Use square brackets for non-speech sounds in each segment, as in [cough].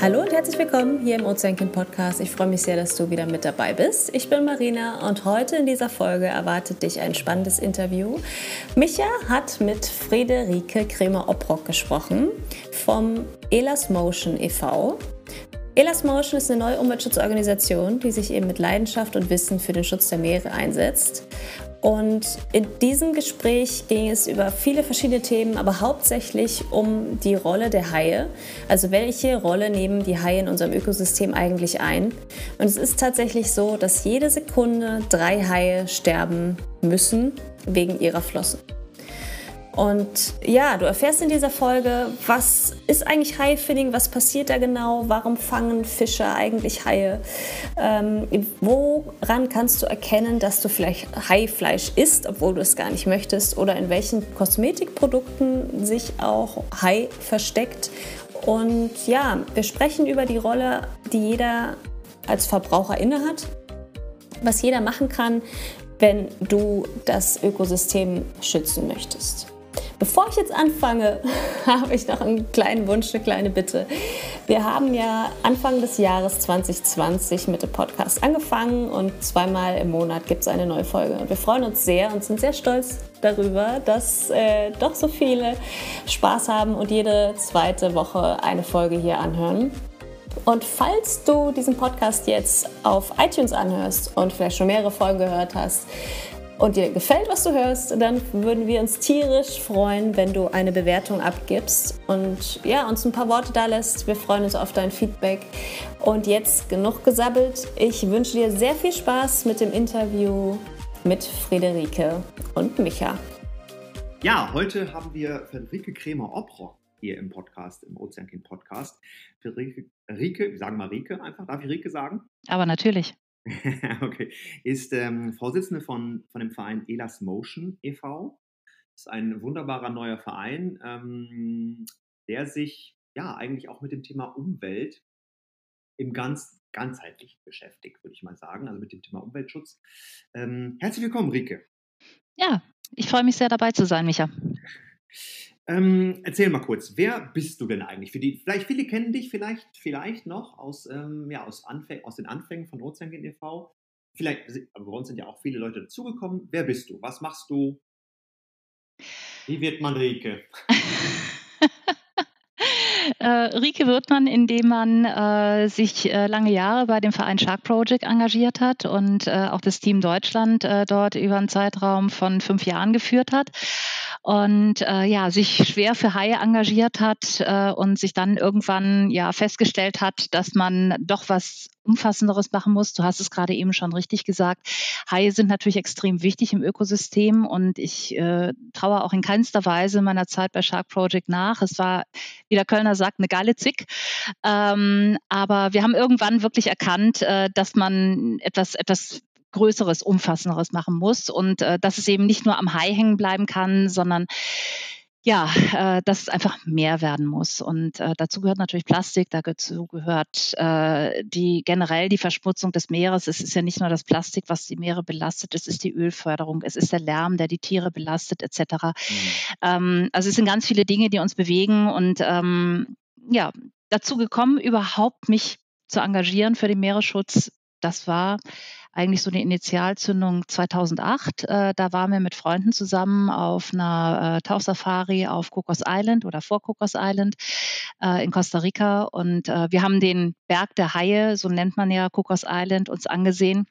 Hallo und herzlich willkommen hier im Ozeankind Podcast. Ich freue mich sehr, dass du wieder mit dabei bist. Ich bin Marina und heute in dieser Folge erwartet dich ein spannendes Interview. Micha hat mit Friederike Kremer-Obrock gesprochen vom Elas Motion e.V. Elas Motion ist eine neue Umweltschutzorganisation, die sich eben mit Leidenschaft und Wissen für den Schutz der Meere einsetzt. Und in diesem Gespräch ging es über viele verschiedene Themen, aber hauptsächlich um die Rolle der Haie. Also welche Rolle nehmen die Haie in unserem Ökosystem eigentlich ein? Und es ist tatsächlich so, dass jede Sekunde drei Haie sterben müssen wegen ihrer Flossen. Und ja, du erfährst in dieser Folge, was ist eigentlich Haifishing, was passiert da genau, warum fangen Fischer eigentlich Haie, ähm, woran kannst du erkennen, dass du vielleicht Haifleisch isst, obwohl du es gar nicht möchtest, oder in welchen Kosmetikprodukten sich auch Hai versteckt. Und ja, wir sprechen über die Rolle, die jeder als Verbraucher innehat, was jeder machen kann, wenn du das Ökosystem schützen möchtest. Bevor ich jetzt anfange, [laughs] habe ich noch einen kleinen Wunsch, eine kleine Bitte. Wir haben ja Anfang des Jahres 2020 mit dem Podcast angefangen und zweimal im Monat gibt es eine neue Folge. Und wir freuen uns sehr und sind sehr stolz darüber, dass äh, doch so viele Spaß haben und jede zweite Woche eine Folge hier anhören. Und falls du diesen Podcast jetzt auf iTunes anhörst und vielleicht schon mehrere Folgen gehört hast, und dir gefällt, was du hörst, dann würden wir uns tierisch freuen, wenn du eine Bewertung abgibst und ja, uns ein paar Worte da lässt. Wir freuen uns auf dein Feedback. Und jetzt genug gesabbelt. Ich wünsche dir sehr viel Spaß mit dem Interview mit Friederike und Micha. Ja, heute haben wir Friederike Kremer-Obrock hier im Podcast, im Ozeankind Podcast. Friederike, Rike, sagen wir Rike einfach. Darf ich Rike sagen? Aber natürlich. [laughs] okay, ist ähm, Vorsitzende von, von dem Verein Elas Motion e.V. Ist ein wunderbarer neuer Verein, ähm, der sich ja eigentlich auch mit dem Thema Umwelt im ganz ganzheitlich beschäftigt, würde ich mal sagen, also mit dem Thema Umweltschutz. Ähm, herzlich willkommen, Rike. Ja, ich freue mich sehr dabei zu sein, Micha. Ähm, erzähl mal kurz, wer bist du denn eigentlich? Die, vielleicht viele kennen dich vielleicht, vielleicht noch aus, ähm, ja, aus, aus den Anfängen von Ozeangen e.V. Vielleicht, aber bei uns sind ja auch viele Leute dazugekommen. Wer bist du? Was machst du? Wie wird man Rike? [laughs] äh, Rike wird man, indem man äh, sich äh, lange Jahre bei dem Verein Shark Project engagiert hat und äh, auch das Team Deutschland äh, dort über einen Zeitraum von fünf Jahren geführt hat und äh, ja, sich schwer für Haie engagiert hat und sich dann irgendwann ja festgestellt hat, dass man doch was Umfassenderes machen muss. Du hast es gerade eben schon richtig gesagt. Haie sind natürlich extrem wichtig im Ökosystem und ich äh, traue auch in keinster Weise meiner Zeit bei Shark Project nach. Es war, wie der Kölner sagt, eine geile Zick. Ähm, aber wir haben irgendwann wirklich erkannt, äh, dass man etwas, etwas Größeres, Umfassenderes machen muss und äh, dass es eben nicht nur am Hai hängen bleiben kann, sondern ja, äh, dass es einfach mehr werden muss. Und äh, dazu gehört natürlich Plastik, dazu gehört äh, die generell die Verschmutzung des Meeres. Es ist ja nicht nur das Plastik, was die Meere belastet, es ist die Ölförderung, es ist der Lärm, der die Tiere belastet, etc. Mhm. Ähm, also es sind ganz viele Dinge, die uns bewegen und ähm, ja, dazu gekommen, überhaupt mich zu engagieren für den Meeresschutz. Das war eigentlich so eine Initialzündung 2008. Äh, da waren wir mit Freunden zusammen auf einer äh, Tauchsafari auf Cocos Island oder vor Cocos Island äh, in Costa Rica. Und äh, wir haben den Berg der Haie, so nennt man ja Cocos Island, uns angesehen.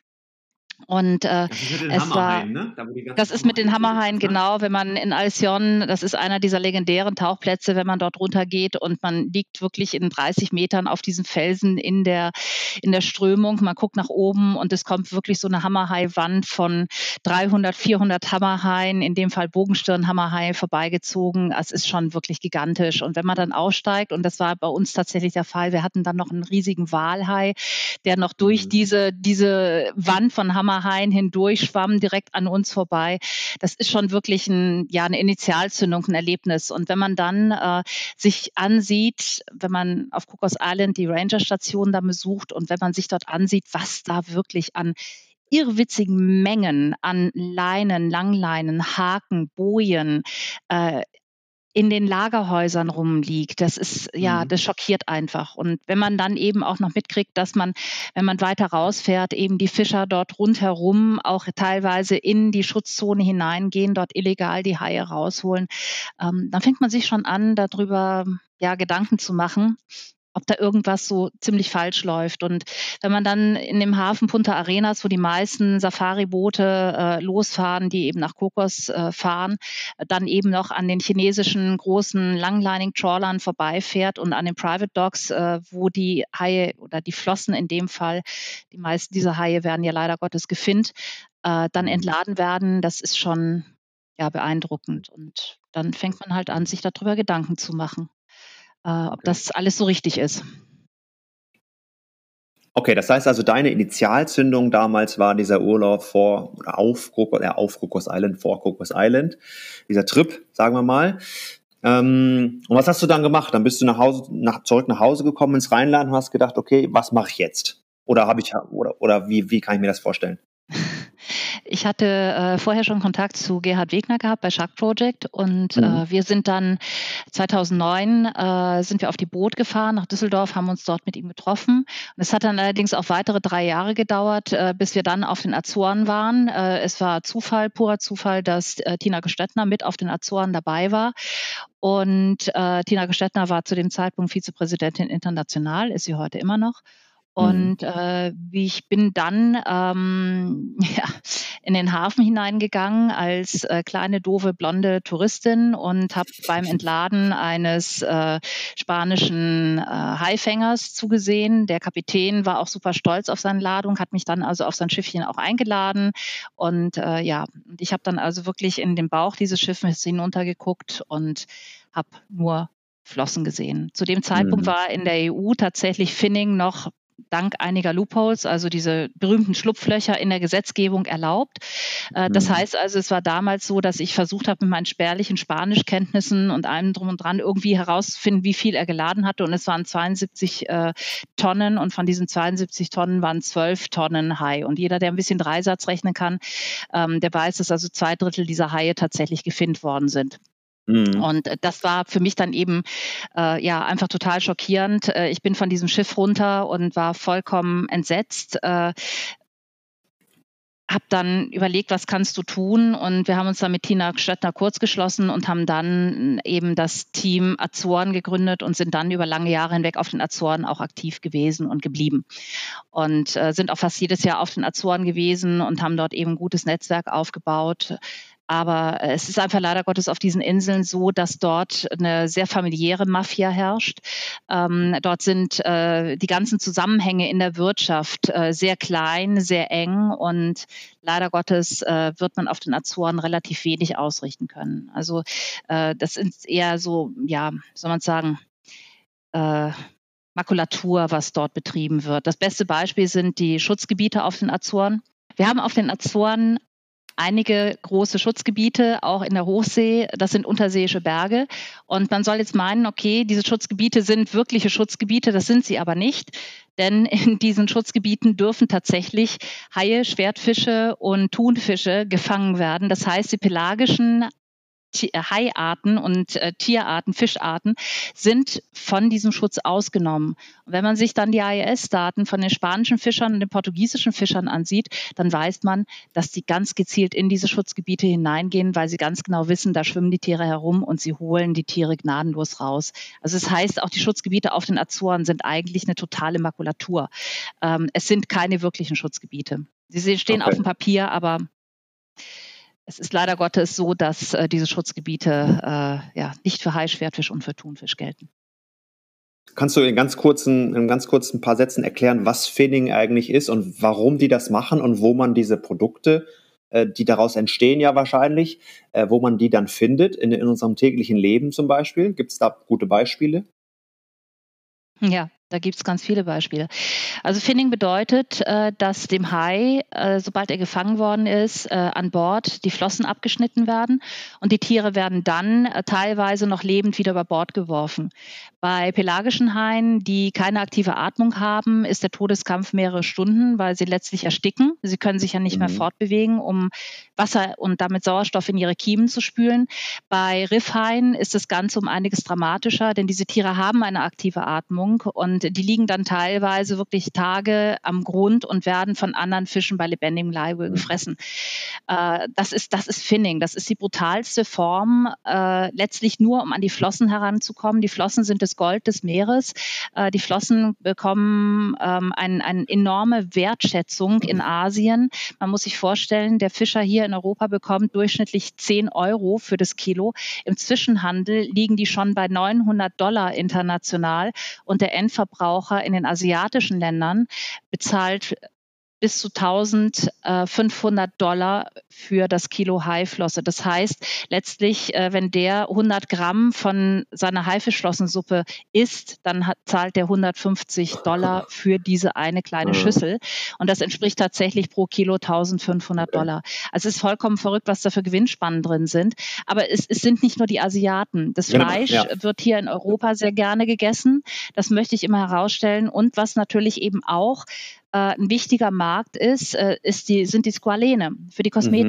Und äh, es war, ne? da, das ist mit den Hammerhaien, ne? genau. Wenn man in Alcyon, das ist einer dieser legendären Tauchplätze, wenn man dort runtergeht und man liegt wirklich in 30 Metern auf diesen Felsen in der, in der Strömung. Man guckt nach oben und es kommt wirklich so eine Hammerhai-Wand von 300, 400 Hammerhaien, in dem Fall Bogenstirnhammerhai vorbeigezogen. Es ist schon wirklich gigantisch. Und wenn man dann aussteigt, und das war bei uns tatsächlich der Fall, wir hatten dann noch einen riesigen Walhai, der noch durch mhm. diese, diese Wand von Hammerhaien Hammerhain hindurch, schwamm direkt an uns vorbei. Das ist schon wirklich ein, ja, eine Initialzündung, ein Erlebnis. Und wenn man dann äh, sich ansieht, wenn man auf Cocos Island die Ranger-Station da besucht und wenn man sich dort ansieht, was da wirklich an irrwitzigen Mengen an Leinen, Langleinen, Haken, Bojen, äh, in den Lagerhäusern rumliegt. Das ist, ja, mhm. das schockiert einfach. Und wenn man dann eben auch noch mitkriegt, dass man, wenn man weiter rausfährt, eben die Fischer dort rundherum auch teilweise in die Schutzzone hineingehen, dort illegal die Haie rausholen, ähm, dann fängt man sich schon an, darüber ja, Gedanken zu machen ob da irgendwas so ziemlich falsch läuft. Und wenn man dann in dem Hafen Punta Arenas, wo die meisten Safari-Boote äh, losfahren, die eben nach Kokos äh, fahren, dann eben noch an den chinesischen großen Langlining-Trawlern vorbeifährt und an den Private Docks, äh, wo die Haie oder die Flossen in dem Fall, die meisten dieser Haie werden ja leider Gottes gefinnt, äh, dann entladen werden, das ist schon ja beeindruckend. Und dann fängt man halt an, sich darüber Gedanken zu machen äh, ob das alles so richtig ist. Okay, das heißt also, deine Initialzündung damals war dieser Urlaub vor oder auf, äh, auf Kokos Island, vor Kokos Island, dieser Trip, sagen wir mal. Ähm, und was hast du dann gemacht? Dann bist du nach Hause, nach, zurück nach Hause gekommen ins Rheinland und hast gedacht, okay, was mache ich jetzt? Oder habe ich oder oder wie wie kann ich mir das vorstellen? Ich hatte äh, vorher schon Kontakt zu Gerhard Wegner gehabt bei Shark Project und mhm. äh, wir sind dann 2009 äh, sind wir auf die Boot gefahren nach Düsseldorf, haben uns dort mit ihm getroffen. Und es hat dann allerdings auch weitere drei Jahre gedauert, äh, bis wir dann auf den Azoren waren. Äh, es war Zufall, purer Zufall, dass äh, Tina Gestettner mit auf den Azoren dabei war. Und äh, Tina Gestettner war zu dem Zeitpunkt Vizepräsidentin international, ist sie heute immer noch. Mhm. Und äh, wie ich bin dann ähm, [laughs] ja, in den Hafen hineingegangen als äh, kleine, doofe, blonde Touristin und habe beim Entladen eines äh, spanischen äh, Haifängers zugesehen. Der Kapitän war auch super stolz auf seine Ladung, hat mich dann also auf sein Schiffchen auch eingeladen. Und äh, ja, ich habe dann also wirklich in den Bauch dieses Schiffes hinuntergeguckt und habe nur Flossen gesehen. Zu dem Zeitpunkt mhm. war in der EU tatsächlich Finning noch dank einiger Loopholes, also diese berühmten Schlupflöcher in der Gesetzgebung erlaubt. Äh, das mhm. heißt also, es war damals so, dass ich versucht habe, mit meinen spärlichen Spanischkenntnissen und allem drum und dran irgendwie herauszufinden, wie viel er geladen hatte. Und es waren 72 äh, Tonnen und von diesen 72 Tonnen waren 12 Tonnen Hai. Und jeder, der ein bisschen Dreisatz rechnen kann, ähm, der weiß, dass also zwei Drittel dieser Haie tatsächlich gefindt worden sind. Mhm. Und äh, das war für mich dann eben äh, ja einfach total schockierend. Äh, ich bin von diesem Schiff runter und war vollkommen entsetzt. Äh, habe dann überlegt, was kannst du tun? Und wir haben uns dann mit Tina Stöttner kurz geschlossen und haben dann eben das Team Azoren gegründet und sind dann über lange Jahre hinweg auf den Azoren auch aktiv gewesen und geblieben. Und äh, sind auch fast jedes Jahr auf den Azoren gewesen und haben dort eben ein gutes Netzwerk aufgebaut. Aber äh, es ist einfach leider Gottes auf diesen Inseln so, dass dort eine sehr familiäre Mafia herrscht. Ähm, dort sind äh, die ganzen Zusammenhänge in der Wirtschaft äh, sehr klein, sehr eng und leider Gottes äh, wird man auf den Azoren relativ wenig ausrichten können. Also äh, das ist eher so, ja, soll man sagen, äh, Makulatur, was dort betrieben wird. Das beste Beispiel sind die Schutzgebiete auf den Azoren. Wir haben auf den Azoren einige große Schutzgebiete, auch in der Hochsee. Das sind unterseeische Berge. Und man soll jetzt meinen, okay, diese Schutzgebiete sind wirkliche Schutzgebiete. Das sind sie aber nicht. Denn in diesen Schutzgebieten dürfen tatsächlich Haie, Schwertfische und Thunfische gefangen werden. Das heißt, die pelagischen Haiarten und äh, Tierarten, Fischarten sind von diesem Schutz ausgenommen. Und wenn man sich dann die AES-Daten von den spanischen Fischern und den portugiesischen Fischern ansieht, dann weiß man, dass die ganz gezielt in diese Schutzgebiete hineingehen, weil sie ganz genau wissen, da schwimmen die Tiere herum und sie holen die Tiere gnadenlos raus. Also das heißt, auch die Schutzgebiete auf den Azoren sind eigentlich eine totale Makulatur. Ähm, es sind keine wirklichen Schutzgebiete. Sie stehen okay. auf dem Papier, aber es ist leider Gottes so, dass äh, diese Schutzgebiete äh, ja, nicht für Hai, Schwertfisch und für Thunfisch gelten. Kannst du in ganz kurzen, in ganz kurzen paar Sätzen erklären, was Finning eigentlich ist und warum die das machen und wo man diese Produkte, äh, die daraus entstehen ja wahrscheinlich, äh, wo man die dann findet, in, in unserem täglichen Leben zum Beispiel? Gibt es da gute Beispiele? Ja, Da gibt es ganz viele Beispiele. Also Finning bedeutet, äh, dass dem Hai, äh, sobald er gefangen worden ist, äh, an Bord die Flossen abgeschnitten werden und die Tiere werden dann teilweise noch lebend wieder über Bord geworfen. Bei pelagischen Haien, die keine aktive Atmung haben, ist der Todeskampf mehrere Stunden, weil sie letztlich ersticken. Sie können sich ja nicht mhm. mehr fortbewegen, um Wasser und damit Sauerstoff in ihre Kiemen zu spülen. Bei Riffhaien ist das Ganze um einiges dramatischer, denn diese Tiere haben eine aktive Atmung und die liegen dann teilweise wirklich Tage am Grund und werden von anderen Fischen bei lebendigem Leibe mhm. gefressen. Äh, das, ist, das ist Finning. Das ist die brutalste Form, äh, letztlich nur, um an die Flossen heranzukommen. Die Flossen sind das Gold des Meeres. Äh, die Flossen bekommen ähm, ein, eine enorme Wertschätzung in Asien. Man muss sich vorstellen, der Fischer hier in Europa bekommt durchschnittlich 10 Euro für das Kilo. Im Zwischenhandel liegen die schon bei 900 Dollar international und der Endverbraucher in den asiatischen Ländern bezahlt bis zu 1500 Dollar für das Kilo Haiflosse. Das heißt, letztlich, äh, wenn der 100 Gramm von seiner Haifischflossensuppe isst, dann hat, zahlt der 150 Dollar [laughs] für diese eine kleine Schüssel. Und das entspricht tatsächlich pro Kilo 1500 Dollar. Also es ist vollkommen verrückt, was da für Gewinnspannen drin sind. Aber es, es sind nicht nur die Asiaten. Das genau, Fleisch ja. wird hier in Europa sehr gerne gegessen. Das möchte ich immer herausstellen. Und was natürlich eben auch äh, ein wichtiger Markt ist, äh, ist die, sind die Squalene für die Kosmetik. Mhm.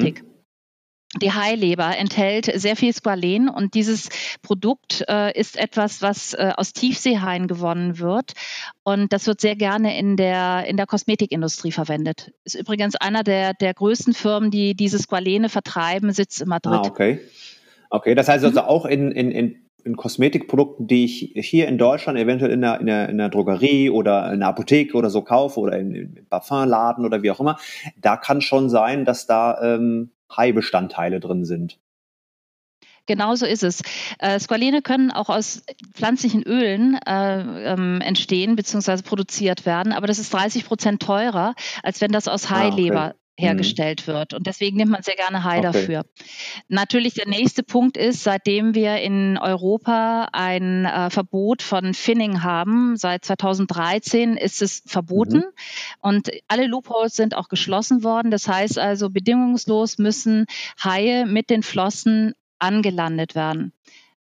Die Haileber enthält sehr viel Squalen und dieses Produkt äh, ist etwas, was äh, aus Tiefseehaien gewonnen wird. Und das wird sehr gerne in der, in der Kosmetikindustrie verwendet. Ist übrigens einer der, der größten Firmen, die diese Squalene vertreiben, sitzt in Madrid. Ah, okay. Okay, das heißt also mhm. auch in, in, in in Kosmetikprodukten, die ich hier in Deutschland eventuell in der, in der, in der Drogerie oder in der Apotheke oder so kaufe oder in, in Parfumladen oder wie auch immer, da kann schon sein, dass da ähm, Hai-Bestandteile drin sind. Genauso ist es. Äh, Squalene können auch aus pflanzlichen Ölen äh, ähm, entstehen bzw. produziert werden, aber das ist 30 Prozent teurer, als wenn das aus Haileber ah, okay. Mhm. hergestellt mhm. wird. Und deswegen nimmt man sehr gerne Hai okay. dafür. Natürlich der nächste Punkt ist, seitdem wir in Europa ein äh, Verbot von Finning haben, seit 2013 ist es verboten mhm. und alle Loopholes sind auch geschlossen worden. Das heißt also, bedingungslos müssen Haie mit den Flossen angelandet werden.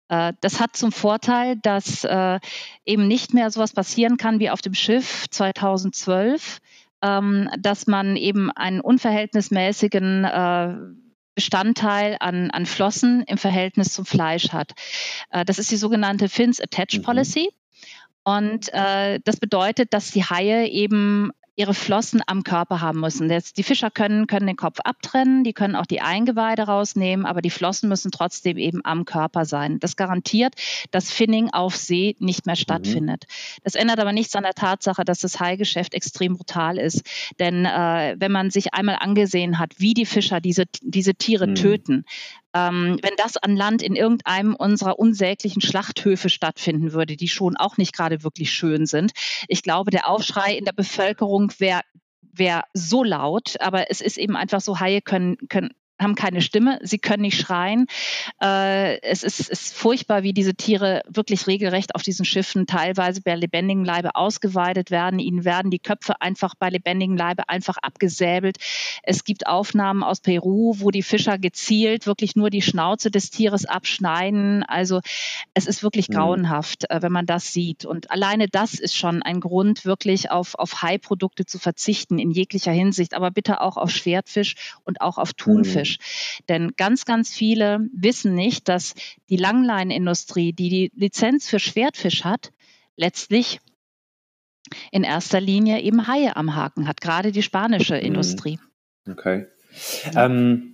Äh, das hat zum Vorteil, dass äh, eben nicht mehr sowas passieren kann wie auf dem Schiff 2012 ähm, dass man eben einen unverhältnismäßigen äh, Bestandteil an, an Flossen im Verhältnis zum Fleisch hat. Äh, das ist die sogenannte Fins Attach mhm. Policy. Und äh, das bedeutet, dass die Haie eben ihre Flossen am Körper haben müssen. die Fischer können, können den Kopf abtrennen, die können auch die Eingeweide rausnehmen, aber die Flossen müssen trotzdem eben am Körper sein. Das garantiert, dass Finning auf See nicht mehr mhm. stattfindet. Mhm. Das ändert aber nichts an der Tatsache, dass das Haigeschäft extrem brutal ist. Denn äh, wenn man sich einmal angesehen hat, wie die Fischer diese, diese Tiere mhm. töten, ähm, wenn das an Land in irgendeinem unserer unsäglichen Schlachthöfe stattfinden würde, die schon auch nicht gerade wirklich schön sind. Ich glaube, der Aufschrei in der Bevölkerung wäre wäre so laut, aber es ist eben einfach so, Haie können, können haben keine Stimme, sie können nicht schreien. Äh, es ist, ist, furchtbar, wie diese Tiere wirklich regelrecht auf diesen Schiffen teilweise bei lebendigem Leibe ausgeweidet werden. Ihnen werden die Köpfe einfach bei lebendigem Leibe einfach abgesäbelt. Es gibt Aufnahmen aus Peru, wo die Fischer gezielt wirklich nur die Schnauze des Tieres abschneiden. Also es ist wirklich mhm. grauenhaft, äh, wenn man das sieht. Und alleine das ist schon ein Grund, wirklich auf, auf Hai-Produkte zu verzichten in jeglicher Hinsicht, aber bitte auch auf Schwertfisch und auch auf Thunfisch. Fisch. Denn ganz, ganz viele wissen nicht, dass die Langleinenindustrie, die die Lizenz für Schwertfisch hat, letztlich in erster Linie eben Haie am Haken hat, gerade die spanische mhm. Industrie. Okay. Ähm,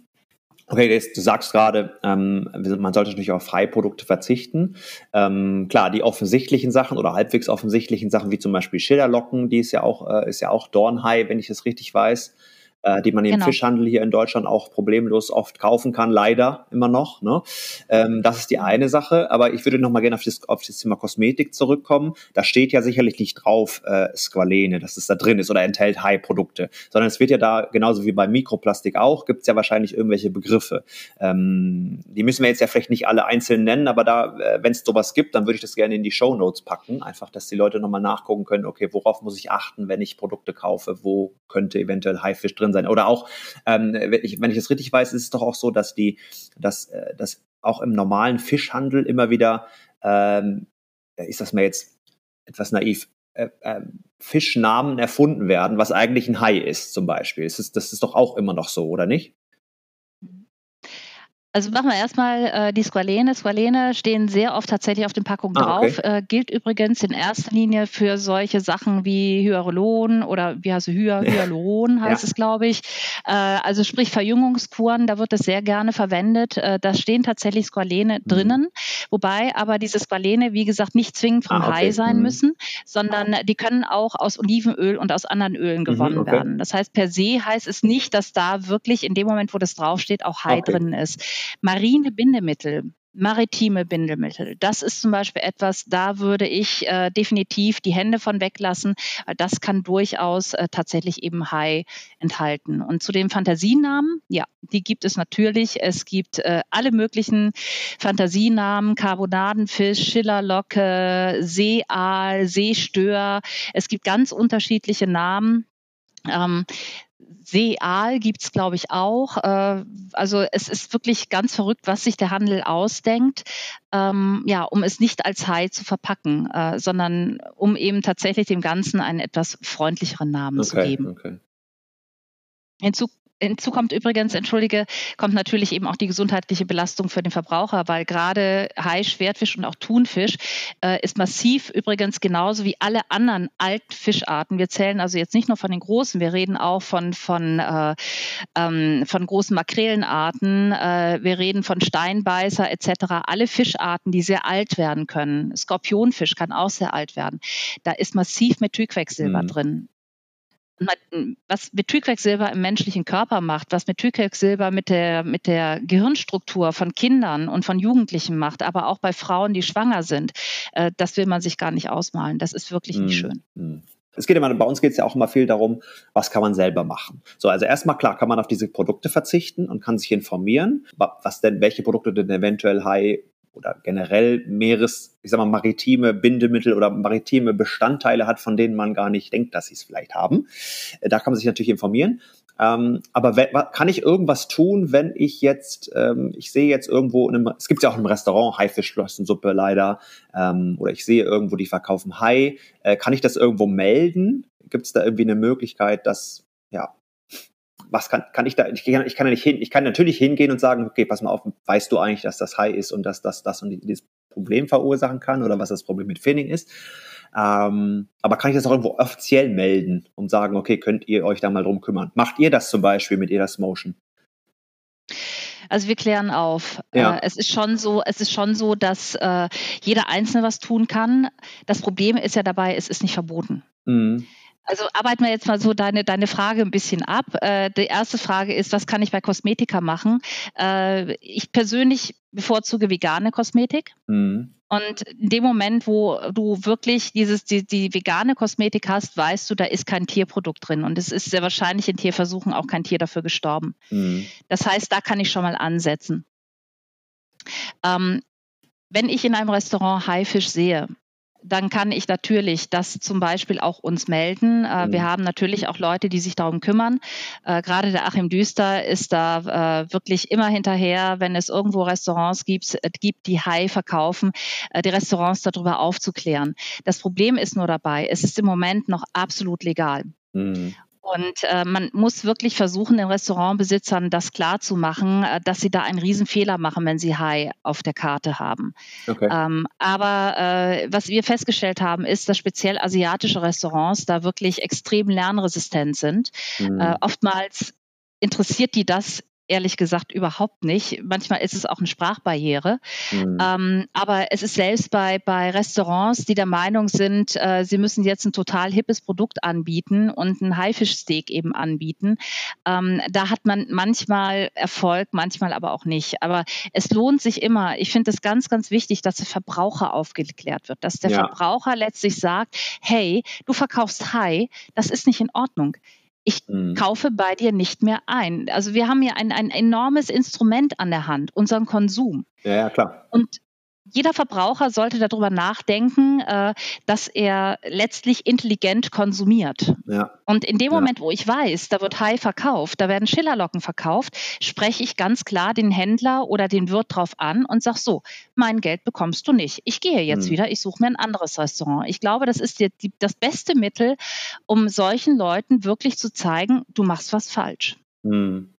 Okay, du sagst gerade, ähm, man sollte natürlich auf Freiprodukte verzichten. Ähm, klar, die offensichtlichen Sachen oder halbwegs offensichtlichen Sachen, wie zum Beispiel Schilderlocken, die ist ja auch, äh, ist ja auch Dornhai, wenn ich es richtig weiß. Äh, die man im genau. Fischhandel hier in Deutschland auch problemlos oft kaufen kann, leider immer noch. Ne? Ähm, das ist die eine Sache, aber ich würde noch mal gerne auf das, auf das Thema Kosmetik zurückkommen. Da steht ja sicherlich nicht drauf äh, Squalene, dass es da drin ist oder enthält High-Produkte, sondern es wird ja da, genauso wie bei Mikroplastik auch, gibt es ja wahrscheinlich irgendwelche Begriffe. Ähm, die müssen wir jetzt ja vielleicht nicht alle einzeln nennen, aber da, äh, wenn es sowas gibt, dann würde ich das gerne in die Show Notes packen, einfach, dass die Leute nochmal nachgucken können, okay, worauf muss ich achten, wenn ich Produkte kaufe, wo könnte eventuell Haifisch drin sein. Oder auch, ähm, wenn, ich, wenn ich es richtig weiß, ist es doch auch so, dass die, dass, äh, dass auch im normalen Fischhandel immer wieder, ähm, ist das mir jetzt etwas naiv, äh, äh, Fischnamen erfunden werden, was eigentlich ein Hai ist, zum Beispiel. Das das ist doch auch immer noch so, oder nicht? Also machen wir erstmal äh, die Squalene. Squalene stehen sehr oft tatsächlich auf den Packungen ah, drauf. Okay. Äh, gilt übrigens in erster Linie für solche Sachen wie Hyaluron oder wie heißt es, Hy Hyaluron heißt ja. es, glaube ich. Äh, also sprich Verjüngungskuren, da wird es sehr gerne verwendet. Äh, da stehen tatsächlich Squalene mhm. drinnen, wobei aber diese Squalene, wie gesagt, nicht zwingend vom ah, okay. Hai sein mhm. müssen, sondern die können auch aus Olivenöl und aus anderen Ölen mhm, gewonnen mhm, okay. werden. Das heißt, per se heißt es nicht, dass da wirklich in dem Moment, wo das draufsteht, auch Hai drin ist. Marine Bindemittel, maritime Bindemittel. Das ist zum Beispiel etwas, da würde ich äh, definitiv die Hände von weglassen. Das kann durchaus äh, tatsächlich eben Hai enthalten. Und zu den Fantasienamen, ja, die gibt es natürlich. Es gibt äh, alle möglichen Fantasienamen, Carbonadenfisch, Schillerlocke, Seeaal, Seestör. Es gibt ganz unterschiedliche Namen. Ähm, Seal gibt es, glaube ich, auch. Äh, also es ist wirklich ganz verrückt, was sich der Handel ausdenkt, ähm, ja, um es nicht als Hai zu verpacken, äh, sondern um eben tatsächlich dem Ganzen einen etwas freundlicheren Namen okay, zu geben. Okay. Hinzu Hinzu kommt übrigens, entschuldige, kommt natürlich eben auch die gesundheitliche Belastung für den Verbraucher, weil gerade Hai, Schwertfisch und auch Thunfisch äh, ist massiv übrigens genauso wie alle anderen Altfischarten. Wir zählen also jetzt nicht nur von den großen, wir reden auch von, von, äh, ähm, von großen Makrelenarten, äh, wir reden von Steinbeißer etc. Alle Fischarten, die sehr alt werden können. Skorpionfisch kann auch sehr alt werden. Da ist massiv Methylquecksilber mhm. drin was Methylquecksilber im menschlichen Körper macht, was Methylquecksilber mit der, mit der Gehirnstruktur von Kindern und von Jugendlichen macht, aber auch bei Frauen, die schwanger sind, äh, das will man sich gar nicht ausmalen. Das ist wirklich nicht hm, schön. Hm. Es geht immer, bei uns geht es ja auch immer viel darum, was kann man selber machen. So, also erstmal klar, kann man auf diese Produkte verzichten und kann sich informieren, was denn, welche Produkte denn eventuell High oder generell Meeres, ich sag mal, maritime Bindemittel oder maritime Bestandteile hat, von denen man gar nicht denkt, dass sie es vielleicht haben. Äh, da kann man sich natürlich informieren. Ähm, aber wenn, kann ich irgendwas tun, wenn ich jetzt, ähm, ich sehe jetzt irgendwo, in einem, es gibt ja auch im Restaurant Haifischflossensuppe leider, ähm, oder ich sehe irgendwo, die verkaufen Hai, äh, kann ich das irgendwo melden? Gibt es da irgendwie eine Möglichkeit, dass ja, was kann, kann ich da, ich kann, ich kann ja nicht hin, ich kann natürlich hingehen und sagen, okay, pass mal auf, weißt du eigentlich, dass das High ist und dass das, das und dieses Problem verursachen kann oder was das Problem mit Finning ist. Ähm, aber kann ich das auch irgendwo offiziell melden und sagen, okay, könnt ihr euch da mal drum kümmern? Macht ihr das zum Beispiel mit Edas Motion? Also wir klären auf. Ja. Äh, es ist schon so, es ist schon so, dass äh, jeder Einzelne was tun kann. Das Problem ist ja dabei, es ist nicht verboten. Mhm. Also arbeiten wir jetzt mal so deine, deine Frage ein bisschen ab. Äh, die erste Frage ist, was kann ich bei Kosmetika machen? Äh, ich persönlich bevorzuge vegane Kosmetik. Mhm. Und in dem Moment, wo du wirklich dieses, die, die vegane Kosmetik hast, weißt du, da ist kein Tierprodukt drin. Und es ist sehr wahrscheinlich in Tierversuchen auch kein Tier dafür gestorben. Mhm. Das heißt, da kann ich schon mal ansetzen. Ähm, wenn ich in einem Restaurant Haifisch sehe, dann kann ich natürlich das zum Beispiel auch uns melden. Äh, mhm. Wir haben natürlich auch Leute, die sich darum kümmern. Äh, gerade der Achim Düster ist da äh, wirklich immer hinterher, wenn es irgendwo Restaurants gibt, äh, gibt die Hai verkaufen, äh, die Restaurants darüber aufzuklären. Das Problem ist nur dabei, es ist im Moment noch absolut legal. Mhm. Und äh, man muss wirklich versuchen, den Restaurantbesitzern das klarzumachen, äh, dass sie da einen Riesenfehler machen, wenn sie Hai auf der Karte haben. Okay. Ähm, aber äh, was wir festgestellt haben, ist, dass speziell asiatische Restaurants da wirklich extrem lernresistent sind. Mhm. Äh, oftmals interessiert die das ehrlich gesagt überhaupt nicht. Manchmal ist es auch eine Sprachbarriere. Mhm. Ähm, aber es ist selbst bei, bei Restaurants, die der Meinung sind, äh, sie müssen jetzt ein total hippes Produkt anbieten und ein Haifischsteak eben anbieten. Ähm, da hat man manchmal Erfolg, manchmal aber auch nicht. Aber es lohnt sich immer. Ich finde es ganz, ganz wichtig, dass der Verbraucher aufgeklärt wird, dass der ja. Verbraucher letztlich sagt, hey, du verkaufst Hai, das ist nicht in Ordnung ich mhm. kaufe bei dir nicht mehr ein. Also wir haben hier ein, ein enormes Instrument an der Hand, unseren Konsum. Ja, ja, klar. Und jeder Verbraucher sollte darüber nachdenken, äh, dass er letztlich intelligent konsumiert. Ja. Und in dem ja. Moment, wo ich weiß, da wird Hai verkauft, da werden Schillerlocken verkauft, spreche ich ganz klar den Händler oder den Wirt drauf an und sage so, mein Geld bekommst du nicht. Ich gehe jetzt hm. wieder, ich suche mir ein anderes Restaurant. Ich glaube, das ist die, die, das beste Mittel, um solchen Leuten wirklich zu zeigen, du machst was falsch. Hm.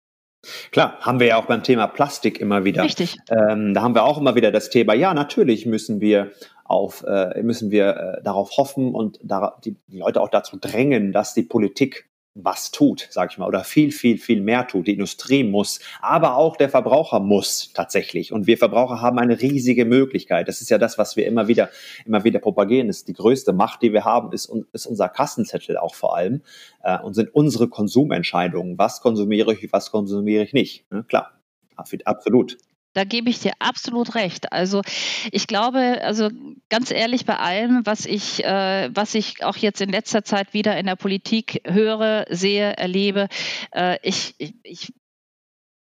Klar, haben wir ja auch beim Thema Plastik immer wieder. Richtig. Ähm, da haben wir auch immer wieder das Thema, ja, natürlich müssen wir auf, äh, müssen wir äh, darauf hoffen und da, die, die Leute auch dazu drängen, dass die Politik was tut, sage ich mal, oder viel, viel, viel mehr tut. Die Industrie muss, aber auch der Verbraucher muss tatsächlich. Und wir Verbraucher haben eine riesige Möglichkeit. Das ist ja das, was wir immer wieder, immer wieder propagieren. Das ist die größte Macht, die wir haben, ist, ist unser Kassenzettel auch vor allem äh, und sind unsere Konsumentscheidungen. Was konsumiere ich, was konsumiere ich nicht? Ne? Klar, absolut. Da gebe ich dir absolut recht. Also ich glaube, also ganz ehrlich, bei allem, was ich, äh, was ich auch jetzt in letzter Zeit wieder in der Politik höre, sehe, erlebe, äh, ich, ich, ich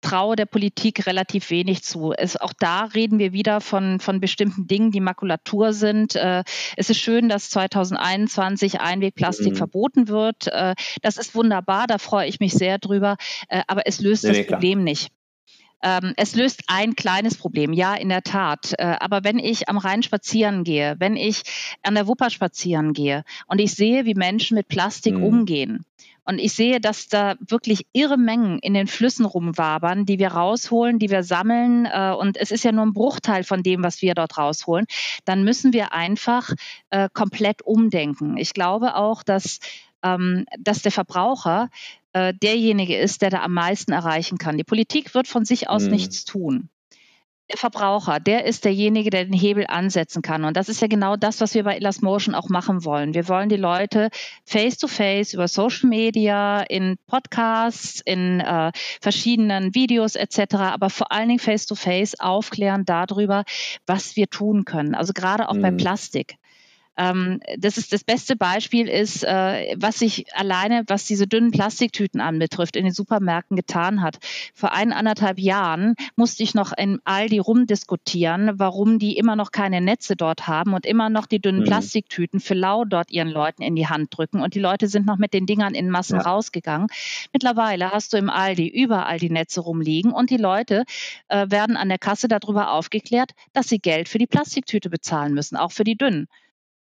traue der Politik relativ wenig zu. Es, auch da reden wir wieder von, von bestimmten Dingen, die Makulatur sind. Äh, es ist schön, dass 2021 Einwegplastik mhm. verboten wird. Äh, das ist wunderbar, da freue ich mich sehr drüber. Äh, aber es löst nee, das nee, Problem nicht. Ähm, es löst ein kleines Problem, ja, in der Tat. Äh, aber wenn ich am Rhein spazieren gehe, wenn ich an der Wupper spazieren gehe und ich sehe, wie Menschen mit Plastik mhm. umgehen, und ich sehe, dass da wirklich irre Mengen in den Flüssen rumwabern, die wir rausholen, die wir sammeln. Äh, und es ist ja nur ein Bruchteil von dem, was wir dort rausholen. Dann müssen wir einfach äh, komplett umdenken. Ich glaube auch, dass ähm, dass der Verbraucher äh, derjenige ist, der da am meisten erreichen kann. Die Politik wird von sich aus mhm. nichts tun. Der Verbraucher, der ist derjenige, der den Hebel ansetzen kann. Und das ist ja genau das, was wir bei Elas Motion auch machen wollen. Wir wollen die Leute face-to-face -face über Social Media, in Podcasts, in äh, verschiedenen Videos etc., aber vor allen Dingen face-to-face -face aufklären darüber, was wir tun können. Also gerade auch mhm. bei Plastik. Ähm, das ist das beste Beispiel ist, äh, was sich alleine, was diese dünnen Plastiktüten anbetrifft, in den Supermärkten getan hat. Vor eineinhalb Jahren musste ich noch in Aldi rumdiskutieren, warum die immer noch keine Netze dort haben und immer noch die dünnen mhm. Plastiktüten für lau dort ihren Leuten in die Hand drücken. Und die Leute sind noch mit den Dingern in Massen ja. rausgegangen. Mittlerweile hast du im Aldi überall die Netze rumliegen und die Leute äh, werden an der Kasse darüber aufgeklärt, dass sie Geld für die Plastiktüte bezahlen müssen, auch für die dünnen.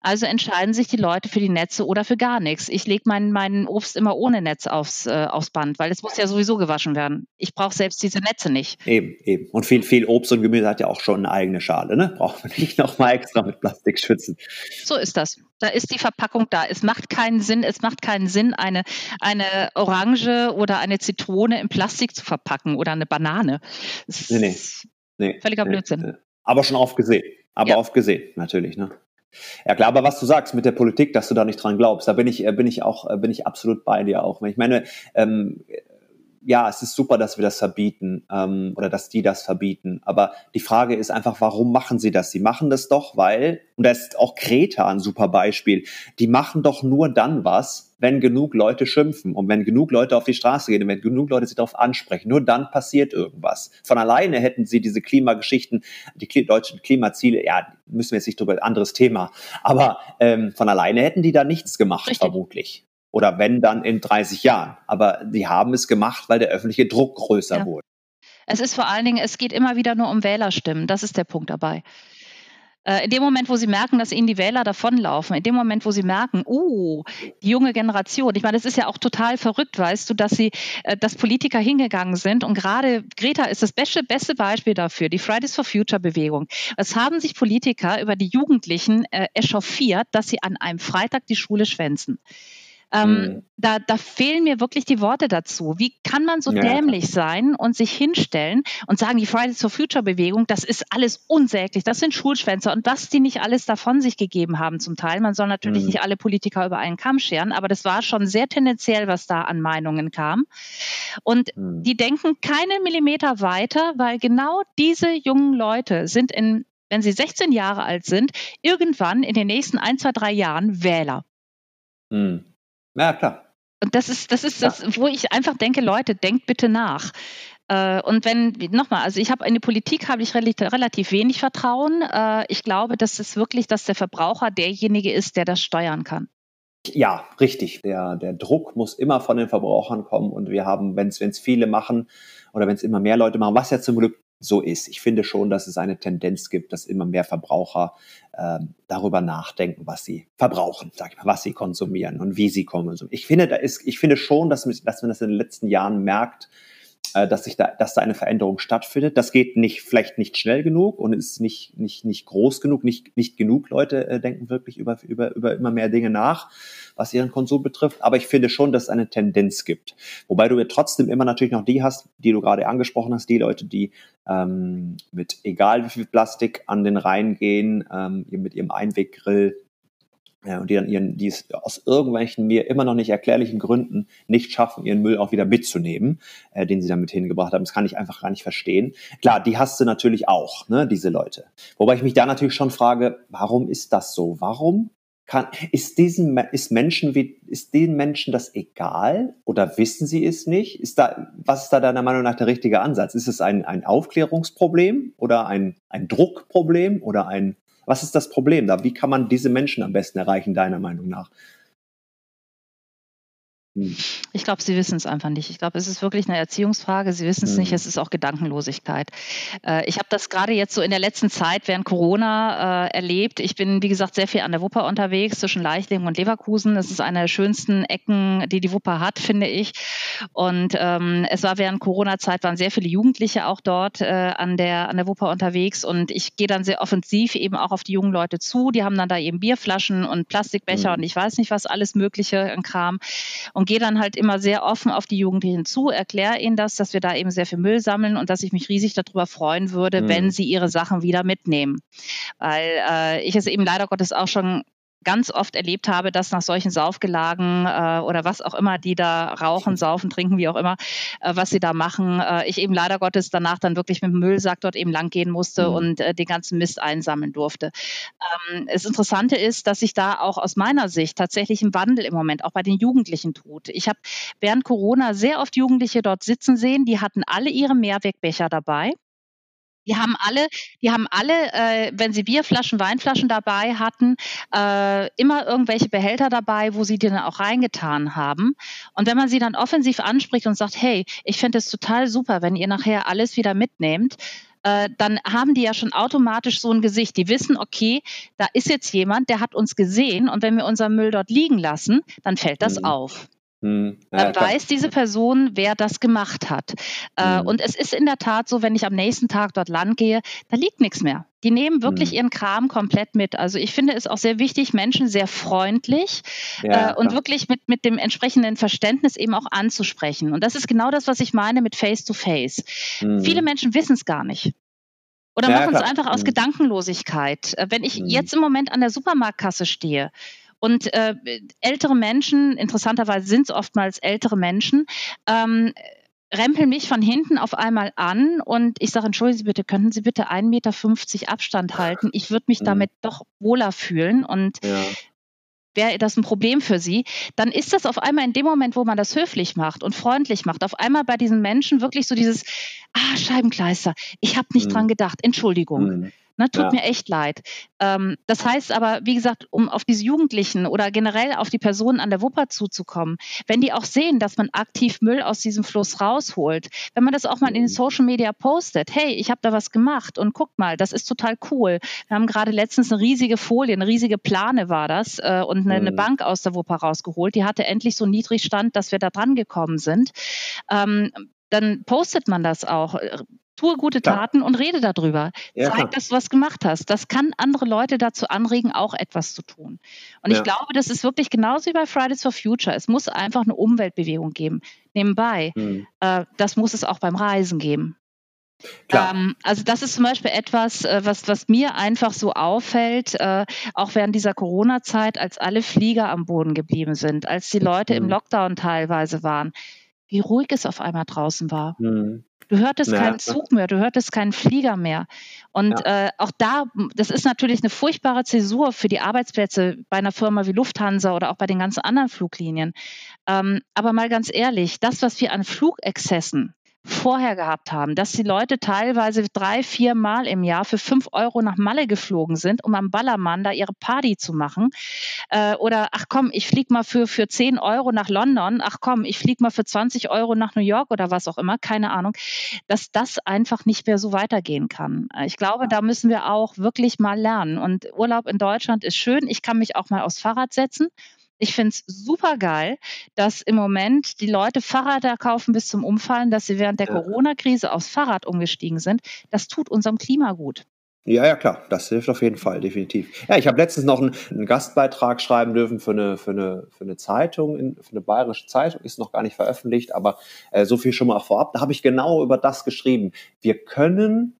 Also entscheiden sich die Leute für die Netze oder für gar nichts. Ich lege mein, mein Obst immer ohne Netz aufs, äh, aufs Band, weil es muss ja sowieso gewaschen werden. Ich brauche selbst diese Netze nicht. Eben, eben. Und viel, viel Obst und Gemüse hat ja auch schon eine eigene Schale, ne? Braucht man nicht nochmal extra mit Plastik schützen. So ist das. Da ist die Verpackung da. Es macht keinen Sinn, es macht keinen Sinn, eine, eine Orange oder eine Zitrone in Plastik zu verpacken oder eine Banane. Das nee, nee. nee völliger nee, Blödsinn. Nee. Aber schon aufgesehen. Aber ja. aufgesehen, natürlich, ne? Ja klar, aber was du sagst mit der Politik, dass du da nicht dran glaubst, da bin ich, äh, bin ich auch, äh, bin ich absolut bei dir auch. Ich meine, ähm, ja, es ist super, dass wir das verbieten ähm, oder dass die das verbieten. Aber die Frage ist einfach, warum machen sie das? Sie machen das doch, weil, und da ist auch Kreta ein super Beispiel, die machen doch nur dann was, wenn genug Leute schimpfen und wenn genug Leute auf die Straße gehen und wenn genug Leute sich darauf ansprechen. Nur dann passiert irgendwas. Von alleine hätten sie diese Klimageschichten, die deutschen Klimaziele, ja, müssen wir jetzt nicht drüber, anderes Thema. Aber ähm, von alleine hätten die da nichts gemacht, Richtig. vermutlich. Oder wenn dann in 30 Jahren. Aber die haben es gemacht, weil der öffentliche Druck größer ja. wurde. Es ist vor allen Dingen, es geht immer wieder nur um Wählerstimmen. Das ist der Punkt dabei. Äh, in dem Moment, wo sie merken, dass ihnen die Wähler davonlaufen, in dem Moment, wo sie merken, uh, die junge Generation, ich meine, das ist ja auch total verrückt, weißt du, dass sie, äh, dass Politiker hingegangen sind und gerade Greta ist das beste, beste Beispiel dafür, die Fridays for Future Bewegung. Es haben sich Politiker über die Jugendlichen äh, echauffiert, dass sie an einem Freitag die Schule schwänzen. Ähm, mhm. da, da fehlen mir wirklich die Worte dazu. Wie kann man so ja, dämlich ja. sein und sich hinstellen und sagen, die Fridays for Future Bewegung, das ist alles unsäglich, das sind Schulschwänzer und was die nicht alles davon sich gegeben haben zum Teil. Man soll natürlich mhm. nicht alle Politiker über einen Kamm scheren, aber das war schon sehr tendenziell, was da an Meinungen kam. Und mhm. die denken keine Millimeter weiter, weil genau diese jungen Leute sind in wenn sie 16 Jahre alt sind, irgendwann in den nächsten ein, zwei, drei Jahren Wähler. Hm. Ja, klar. Und das ist, das ist das, wo ich einfach denke, Leute, denkt bitte nach. Äh, und wenn, nochmal, also ich habe in die Politik habe ich relativ, relativ wenig Vertrauen. Äh, ich glaube, dass es wirklich, dass der Verbraucher derjenige ist, der das steuern kann. Ja, richtig. Der, der Druck muss immer von den Verbrauchern kommen und wir haben, wenn es viele machen oder wenn es immer mehr Leute machen, was ja zum Glück so ist. Ich finde schon, dass es eine Tendenz gibt, dass immer mehr Verbraucher äh, darüber nachdenken, was sie verbrauchen, sag ich mal, was sie konsumieren und wie sie konsumieren. Ich finde, da ist, ich finde schon, dass, dass man das in den letzten Jahren merkt, dass sich da, dass da eine Veränderung stattfindet. Das geht nicht, vielleicht nicht schnell genug und ist nicht, nicht, nicht groß genug, nicht, nicht genug Leute äh, denken wirklich über, über, über immer mehr Dinge nach, was ihren Konsum betrifft. Aber ich finde schon, dass es eine Tendenz gibt. Wobei du ja trotzdem immer natürlich noch die hast, die du gerade angesprochen hast, die Leute, die ähm, mit egal wie viel Plastik an den Rhein gehen, ähm, mit ihrem Einweggrill ja, und die dann ihren, die es aus irgendwelchen mir immer noch nicht erklärlichen Gründen nicht schaffen, ihren Müll auch wieder mitzunehmen, äh, den sie damit hingebracht haben. Das kann ich einfach gar nicht verstehen. Klar, die hast du natürlich auch, ne, diese Leute. Wobei ich mich da natürlich schon frage, warum ist das so? Warum kann, ist diesen, ist Menschen wie, ist den Menschen das egal oder wissen sie es nicht? Ist da, was ist da deiner Meinung nach der richtige Ansatz? Ist es ein, ein Aufklärungsproblem oder ein, ein Druckproblem oder ein was ist das Problem da? Wie kann man diese Menschen am besten erreichen, deiner Meinung nach? Hm. Ich glaube, sie wissen es einfach nicht. Ich glaube, es ist wirklich eine Erziehungsfrage. Sie wissen es mhm. nicht. Es ist auch Gedankenlosigkeit. Äh, ich habe das gerade jetzt so in der letzten Zeit während Corona äh, erlebt. Ich bin, wie gesagt, sehr viel an der Wupper unterwegs zwischen Leichlingen und Leverkusen. Das ist eine der schönsten Ecken, die die Wupper hat, finde ich. Und ähm, es war während Corona-Zeit waren sehr viele Jugendliche auch dort äh, an der an der Wupper unterwegs. Und ich gehe dann sehr offensiv eben auch auf die jungen Leute zu. Die haben dann da eben Bierflaschen und Plastikbecher mhm. und ich weiß nicht was alles Mögliche in Kram und gehe dann halt immer sehr offen auf die Jugendlichen zu, erkläre ihnen das, dass wir da eben sehr viel Müll sammeln und dass ich mich riesig darüber freuen würde, mhm. wenn sie ihre Sachen wieder mitnehmen. Weil äh, ich es eben leider Gottes auch schon ganz oft erlebt habe, dass nach solchen Saufgelagen äh, oder was auch immer, die da rauchen, saufen, trinken, wie auch immer, äh, was sie da machen, äh, ich eben leider Gottes danach dann wirklich mit dem Müllsack dort eben langgehen musste mhm. und äh, den ganzen Mist einsammeln durfte. Ähm, das Interessante ist, dass sich da auch aus meiner Sicht tatsächlich ein Wandel im Moment auch bei den Jugendlichen tut. Ich habe während Corona sehr oft Jugendliche dort sitzen sehen, die hatten alle ihre Mehrwegbecher dabei. Die haben alle, die haben alle, äh, wenn sie Bierflaschen, Weinflaschen dabei hatten, äh, immer irgendwelche Behälter dabei, wo sie die dann auch reingetan haben. Und wenn man sie dann offensiv anspricht und sagt, hey, ich finde es total super, wenn ihr nachher alles wieder mitnehmt, äh, dann haben die ja schon automatisch so ein Gesicht. Die wissen, okay, da ist jetzt jemand, der hat uns gesehen und wenn wir unseren Müll dort liegen lassen, dann fällt das mhm. auf. Hm, ja, dann weiß diese Person, wer das gemacht hat. Äh, hm. Und es ist in der Tat so, wenn ich am nächsten Tag dort lang gehe, da liegt nichts mehr. Die nehmen wirklich hm. ihren Kram komplett mit. Also ich finde es auch sehr wichtig, Menschen sehr freundlich ja, äh, und wirklich mit, mit dem entsprechenden Verständnis eben auch anzusprechen. Und das ist genau das, was ich meine mit Face-to-Face. -face. Viele Menschen wissen es gar nicht. Oder ja, machen es einfach aus Gedankenlosigkeit. Äh, wenn ich jetzt im Moment an der Supermarktkasse stehe und äh, ältere Menschen, interessanterweise sind es oftmals ältere Menschen, ähm, rempeln mich von hinten auf einmal an und ich sage, entschuldigen Sie bitte, könnten Sie bitte 1,50 Meter Abstand halten? Ich würde mich mhm. damit doch wohler fühlen und ja. wäre das ein Problem für Sie, dann ist das auf einmal in dem Moment, wo man das höflich macht und freundlich macht, auf einmal bei diesen Menschen wirklich so dieses, ah, Scheibenkleister, ich habe nicht mhm. dran gedacht, Entschuldigung. Mhm. Ne, tut ja. mir echt leid. Ähm, das heißt aber, wie gesagt, um auf diese Jugendlichen oder generell auf die Personen an der Wupper zuzukommen, wenn die auch sehen, dass man aktiv Müll aus diesem Fluss rausholt, wenn man das auch mal in den mhm. Social Media postet, hey, ich habe da was gemacht und guck mal, das ist total cool. Wir haben gerade letztens eine riesige Folie, eine riesige Plane war das äh, und eine, eine, mhm. Bank aus der Wupper rausgeholt. Die hatte endlich so niedrig stand, dass wir da dran gekommen sind. Ähm, dann postet man das auch Tue gute Taten und rede darüber. Ja, Zeig, dass du was gemacht hast. Das kann andere Leute dazu anregen, auch etwas zu tun. Und ja. ich glaube, das ist wirklich genauso wie bei Fridays for Future. Es muss einfach eine Umweltbewegung geben. Nebenbei, mhm. äh, das muss es auch beim Reisen geben. Ähm, also das ist zum Beispiel etwas, äh, was, was mir einfach so auffällt, äh, auch während dieser Corona-Zeit, als alle Flieger am Boden geblieben sind, als die Leute mhm. im Lockdown teilweise waren, wie ruhig es auf einmal draußen war. Mhm. Du hörtest ja. keinen Zug mehr, du hörtest keinen Flieger mehr. Und ja. äh, auch da, das ist natürlich eine furchtbare Zäsur für die Arbeitsplätze bei einer Firma wie Lufthansa oder auch bei den ganzen anderen Fluglinien. Ähm, aber mal ganz ehrlich, das, was wir an Flugexzessen vorher gehabt haben, dass die Leute teilweise drei, vier Mal im Jahr für fünf Euro nach Malle geflogen sind, um am Ballermann da ihre Party zu machen. Äh, oder ach komm, ich fliege mal für, für zehn Euro nach London, ach komm, ich fliege mal für 20 Euro nach New York oder was auch immer, keine Ahnung, dass das einfach nicht mehr so weitergehen kann. Ich glaube, da müssen wir auch wirklich mal lernen. Und Urlaub in Deutschland ist schön. Ich kann mich auch mal aufs Fahrrad setzen ich finde es super geil, dass im Moment die Leute Fahrräder kaufen bis zum Umfallen, dass sie während der ja. Corona-Krise aufs Fahrrad umgestiegen sind. Das tut unserem Klima gut. Ja, ja, klar, das hilft auf jeden Fall, definitiv. Ja, ich habe letztens noch einen, einen, Gastbeitrag schreiben dürfen für eine, für eine, für eine Zeitung, in, für eine bayerische Zeitung, ist noch gar nicht veröffentlicht, aber äh, so viel schon mal vorab. Da habe ich genau über das geschrieben. Wir können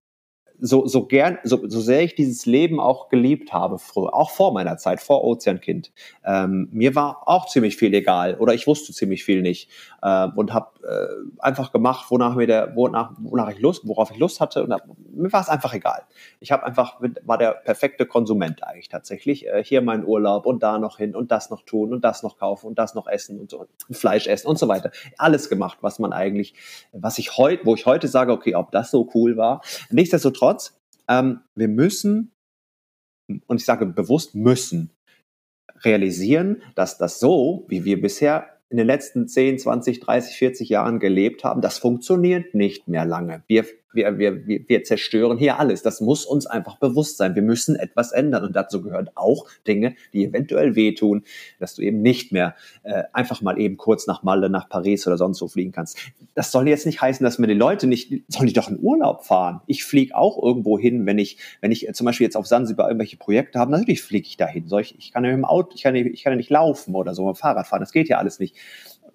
so, so gern, so, so sehr ich dieses Leben auch geliebt habe, früher, auch vor meiner Zeit, vor Ozeankind, ähm, mir war auch ziemlich viel egal oder ich wusste ziemlich viel nicht äh, und habe äh, einfach gemacht, wonach mir der, wonach, wonach ich Lust, worauf ich Lust hatte und hab, mir war es einfach egal. Ich habe einfach war der perfekte Konsument eigentlich tatsächlich. Äh, hier mein Urlaub und da noch hin und das noch tun und das noch kaufen und das noch essen und so und Fleisch essen und so weiter. Alles gemacht, was man eigentlich, was ich heute, wo ich heute sage, okay, ob das so cool war. Nichtsdestotrotz Nichtsdestotrotz, ähm, wir müssen, und ich sage bewusst müssen, realisieren, dass das so, wie wir bisher in den letzten 10, 20, 30, 40 Jahren gelebt haben, das funktioniert nicht mehr lange. Wir wir, wir, wir zerstören hier alles. Das muss uns einfach bewusst sein. Wir müssen etwas ändern. Und dazu gehören auch Dinge, die eventuell wehtun, dass du eben nicht mehr äh, einfach mal eben kurz nach Malle, nach Paris oder sonst wo fliegen kannst. Das soll jetzt nicht heißen, dass mir die Leute nicht, sollen die doch in Urlaub fahren. Ich fliege auch irgendwo hin, wenn ich, wenn ich zum Beispiel jetzt auf Sansibar irgendwelche Projekte habe, natürlich fliege ich dahin. Soll ich, ich kann ja dem Auto, ich kann, ich kann ja nicht laufen oder so mit dem Fahrrad fahren. Das geht ja alles nicht.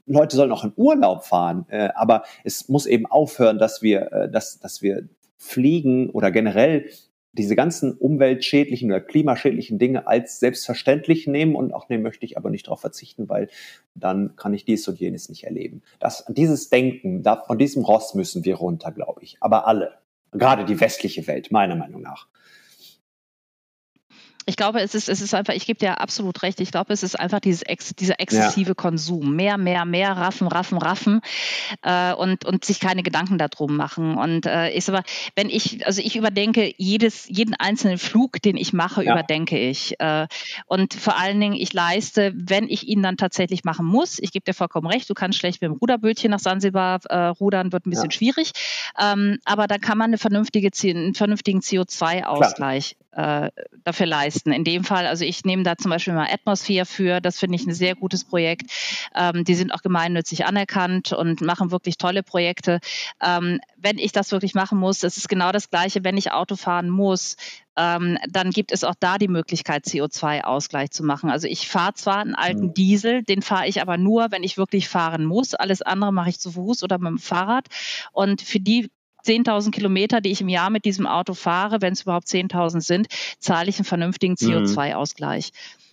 Leute sollen auch in Urlaub fahren, äh, aber es muss eben aufhören, dass wir, äh, dass, dass wir fliegen oder generell diese ganzen umweltschädlichen oder klimaschädlichen Dinge als selbstverständlich nehmen und auch nehmen möchte ich aber nicht darauf verzichten, weil dann kann ich dies und jenes nicht erleben. Das, dieses Denken, da, von diesem Ross müssen wir runter, glaube ich. Aber alle, gerade die westliche Welt, meiner Meinung nach ich glaube, es ist, es ist einfach, ich gebe dir absolut recht, ich glaube, es ist einfach dieses ex, dieser exzessive ja. Konsum. Mehr, mehr, mehr, raffen, raffen, raffen äh, und, und sich keine Gedanken darum machen. Und äh, ich sag mal, wenn ich, also ich überdenke jedes, jeden einzelnen Flug, den ich mache, ja. überdenke ich. Äh, und vor allen Dingen, ich leiste, wenn ich ihn dann tatsächlich machen muss, ich gebe dir vollkommen recht, du kannst schlecht mit dem Ruderbötchen nach Sansibar äh, rudern, wird ein bisschen ja. schwierig. Ähm, aber da kann man eine vernünftige, einen vernünftigen CO2-Ausgleich äh, dafür leisten. In dem Fall, also ich nehme da zum Beispiel mal Atmosphere für, das finde ich ein sehr gutes Projekt. Ähm, die sind auch gemeinnützig anerkannt und machen wirklich tolle Projekte. Ähm, wenn ich das wirklich machen muss, das ist genau das Gleiche, wenn ich Auto fahren muss, ähm, dann gibt es auch da die Möglichkeit, CO2-Ausgleich zu machen. Also ich fahre zwar einen alten mhm. Diesel, den fahre ich aber nur, wenn ich wirklich fahren muss. Alles andere mache ich zu Fuß oder mit dem Fahrrad. Und für die 10.000 Kilometer, die ich im Jahr mit diesem Auto fahre, wenn es überhaupt 10.000 sind, zahle ich einen vernünftigen CO2-Ausgleich. Mhm.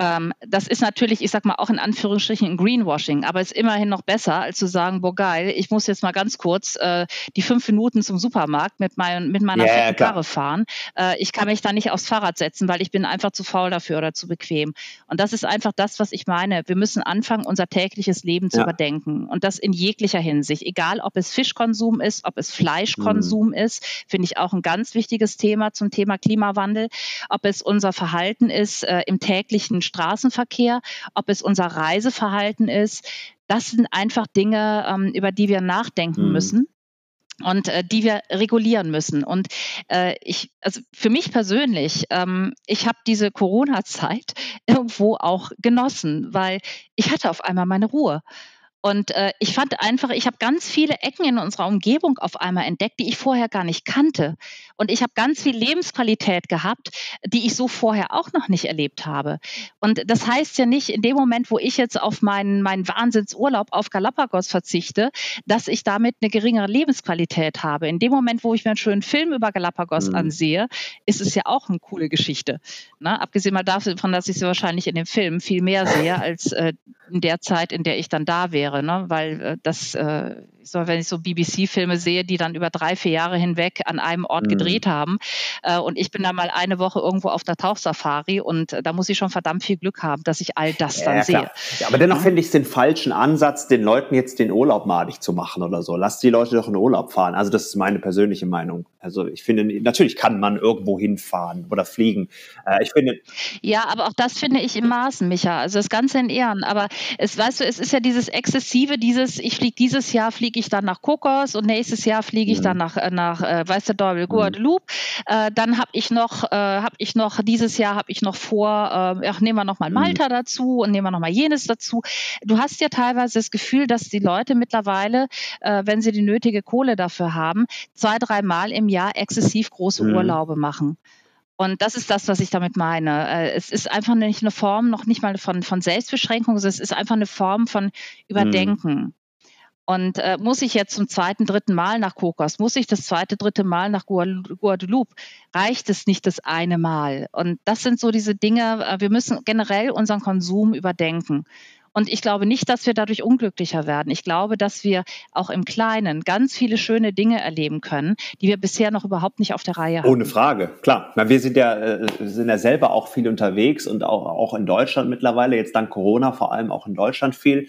Ähm, das ist natürlich, ich sag mal, auch in Anführungsstrichen ein Greenwashing, aber ist immerhin noch besser, als zu sagen, boah geil, ich muss jetzt mal ganz kurz äh, die fünf Minuten zum Supermarkt mit, mein, mit meiner yeah, Karre fahren. Äh, ich kann mich da nicht aufs Fahrrad setzen, weil ich bin einfach zu faul dafür oder zu bequem. Und das ist einfach das, was ich meine. Wir müssen anfangen, unser tägliches Leben zu ja. überdenken. Und das in jeglicher Hinsicht. Egal, ob es Fischkonsum ist, ob es Fleischkonsum mhm. ist, finde ich auch ein ganz wichtiges Thema zum Thema Klimawandel. Ob es unser Verhalten ist äh, im täglichen Straßenverkehr, ob es unser Reiseverhalten ist. Das sind einfach Dinge, ähm, über die wir nachdenken mhm. müssen und äh, die wir regulieren müssen. Und äh, ich, also für mich persönlich, ähm, ich habe diese Corona-Zeit [laughs] irgendwo auch genossen, weil ich hatte auf einmal meine Ruhe. Und äh, ich fand einfach, ich habe ganz viele Ecken in unserer Umgebung auf einmal entdeckt, die ich vorher gar nicht kannte. Und ich habe ganz viel Lebensqualität gehabt, die ich so vorher auch noch nicht erlebt habe. Und das heißt ja nicht, in dem Moment, wo ich jetzt auf meinen, meinen Wahnsinnsurlaub auf Galapagos verzichte, dass ich damit eine geringere Lebensqualität habe. In dem Moment, wo ich mir einen schönen Film über Galapagos mhm. ansehe, ist es ja auch eine coole Geschichte. Na, abgesehen mal davon, dass ich sie wahrscheinlich in dem Film viel mehr sehe als äh, in der Zeit, in der ich dann da wäre, ne? weil äh, das, äh, so, wenn ich so BBC-Filme sehe, die dann über drei, vier Jahre hinweg an einem Ort mhm. gedreht haben äh, und ich bin da mal eine Woche irgendwo auf der Tauchsafari und äh, da muss ich schon verdammt viel Glück haben, dass ich all das dann ja, sehe. Ja, aber dennoch finde ich es den falschen Ansatz, den Leuten jetzt den Urlaub madig zu machen oder so. Lass die Leute doch in Urlaub fahren. Also das ist meine persönliche Meinung. Also ich finde, natürlich kann man irgendwo hinfahren oder fliegen. Äh, ich finde. Ja, aber auch das finde ich im Maßen, Micha. Also das Ganze in Ehren. Aber es, weißt du, es ist ja dieses exzessive, dieses, ich fliege dieses Jahr, fliege ich dann nach Kokos und nächstes Jahr fliege ich mhm. dann nach, äh, nach äh, weißt du, Double Guadeloupe. Mhm. Äh, dann habe ich noch, äh, habe ich noch, dieses Jahr habe ich noch vor, äh, ach, nehmen wir noch mal mhm. Malta dazu und nehmen wir noch mal jenes dazu. Du hast ja teilweise das Gefühl, dass die Leute mittlerweile, äh, wenn sie die nötige Kohle dafür haben, zwei, dreimal im Jahr exzessiv große mhm. Urlaube machen. Und das ist das, was ich damit meine. Äh, es ist einfach nicht eine Form, noch nicht mal von, von Selbstbeschränkung, es ist einfach eine Form von Überdenken. Und äh, muss ich jetzt zum zweiten, dritten Mal nach Kokos? Muss ich das zweite, dritte Mal nach Guadeloupe? Reicht es nicht das eine Mal? Und das sind so diese Dinge, äh, wir müssen generell unseren Konsum überdenken. Und ich glaube nicht, dass wir dadurch unglücklicher werden. Ich glaube, dass wir auch im Kleinen ganz viele schöne Dinge erleben können, die wir bisher noch überhaupt nicht auf der Reihe haben. Ohne Frage, klar. Wir sind ja, äh, sind ja selber auch viel unterwegs und auch, auch in Deutschland mittlerweile, jetzt dank Corona vor allem auch in Deutschland viel.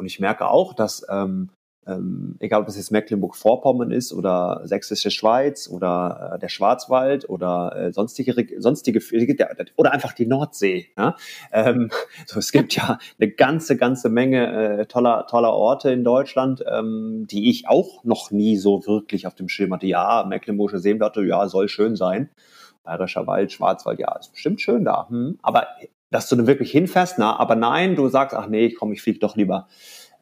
Und ich merke auch, dass ähm, ähm, egal ob es jetzt Mecklenburg-Vorpommern ist oder Sächsische Schweiz oder äh, der Schwarzwald oder äh, sonstige, sonstige oder einfach die Nordsee. Ja? Ähm, [laughs] so, es gibt ja eine ganze, ganze Menge äh, toller, toller Orte in Deutschland, ähm, die ich auch noch nie so wirklich auf dem Schirm hatte. Ja, Mecklenburgische Seenplatte, ja, soll schön sein. Bayerischer Wald, Schwarzwald, ja, ist bestimmt schön da. Hm. Aber dass du dann wirklich hinfährst, na, aber nein, du sagst, ach nee, komm, ich fliege doch lieber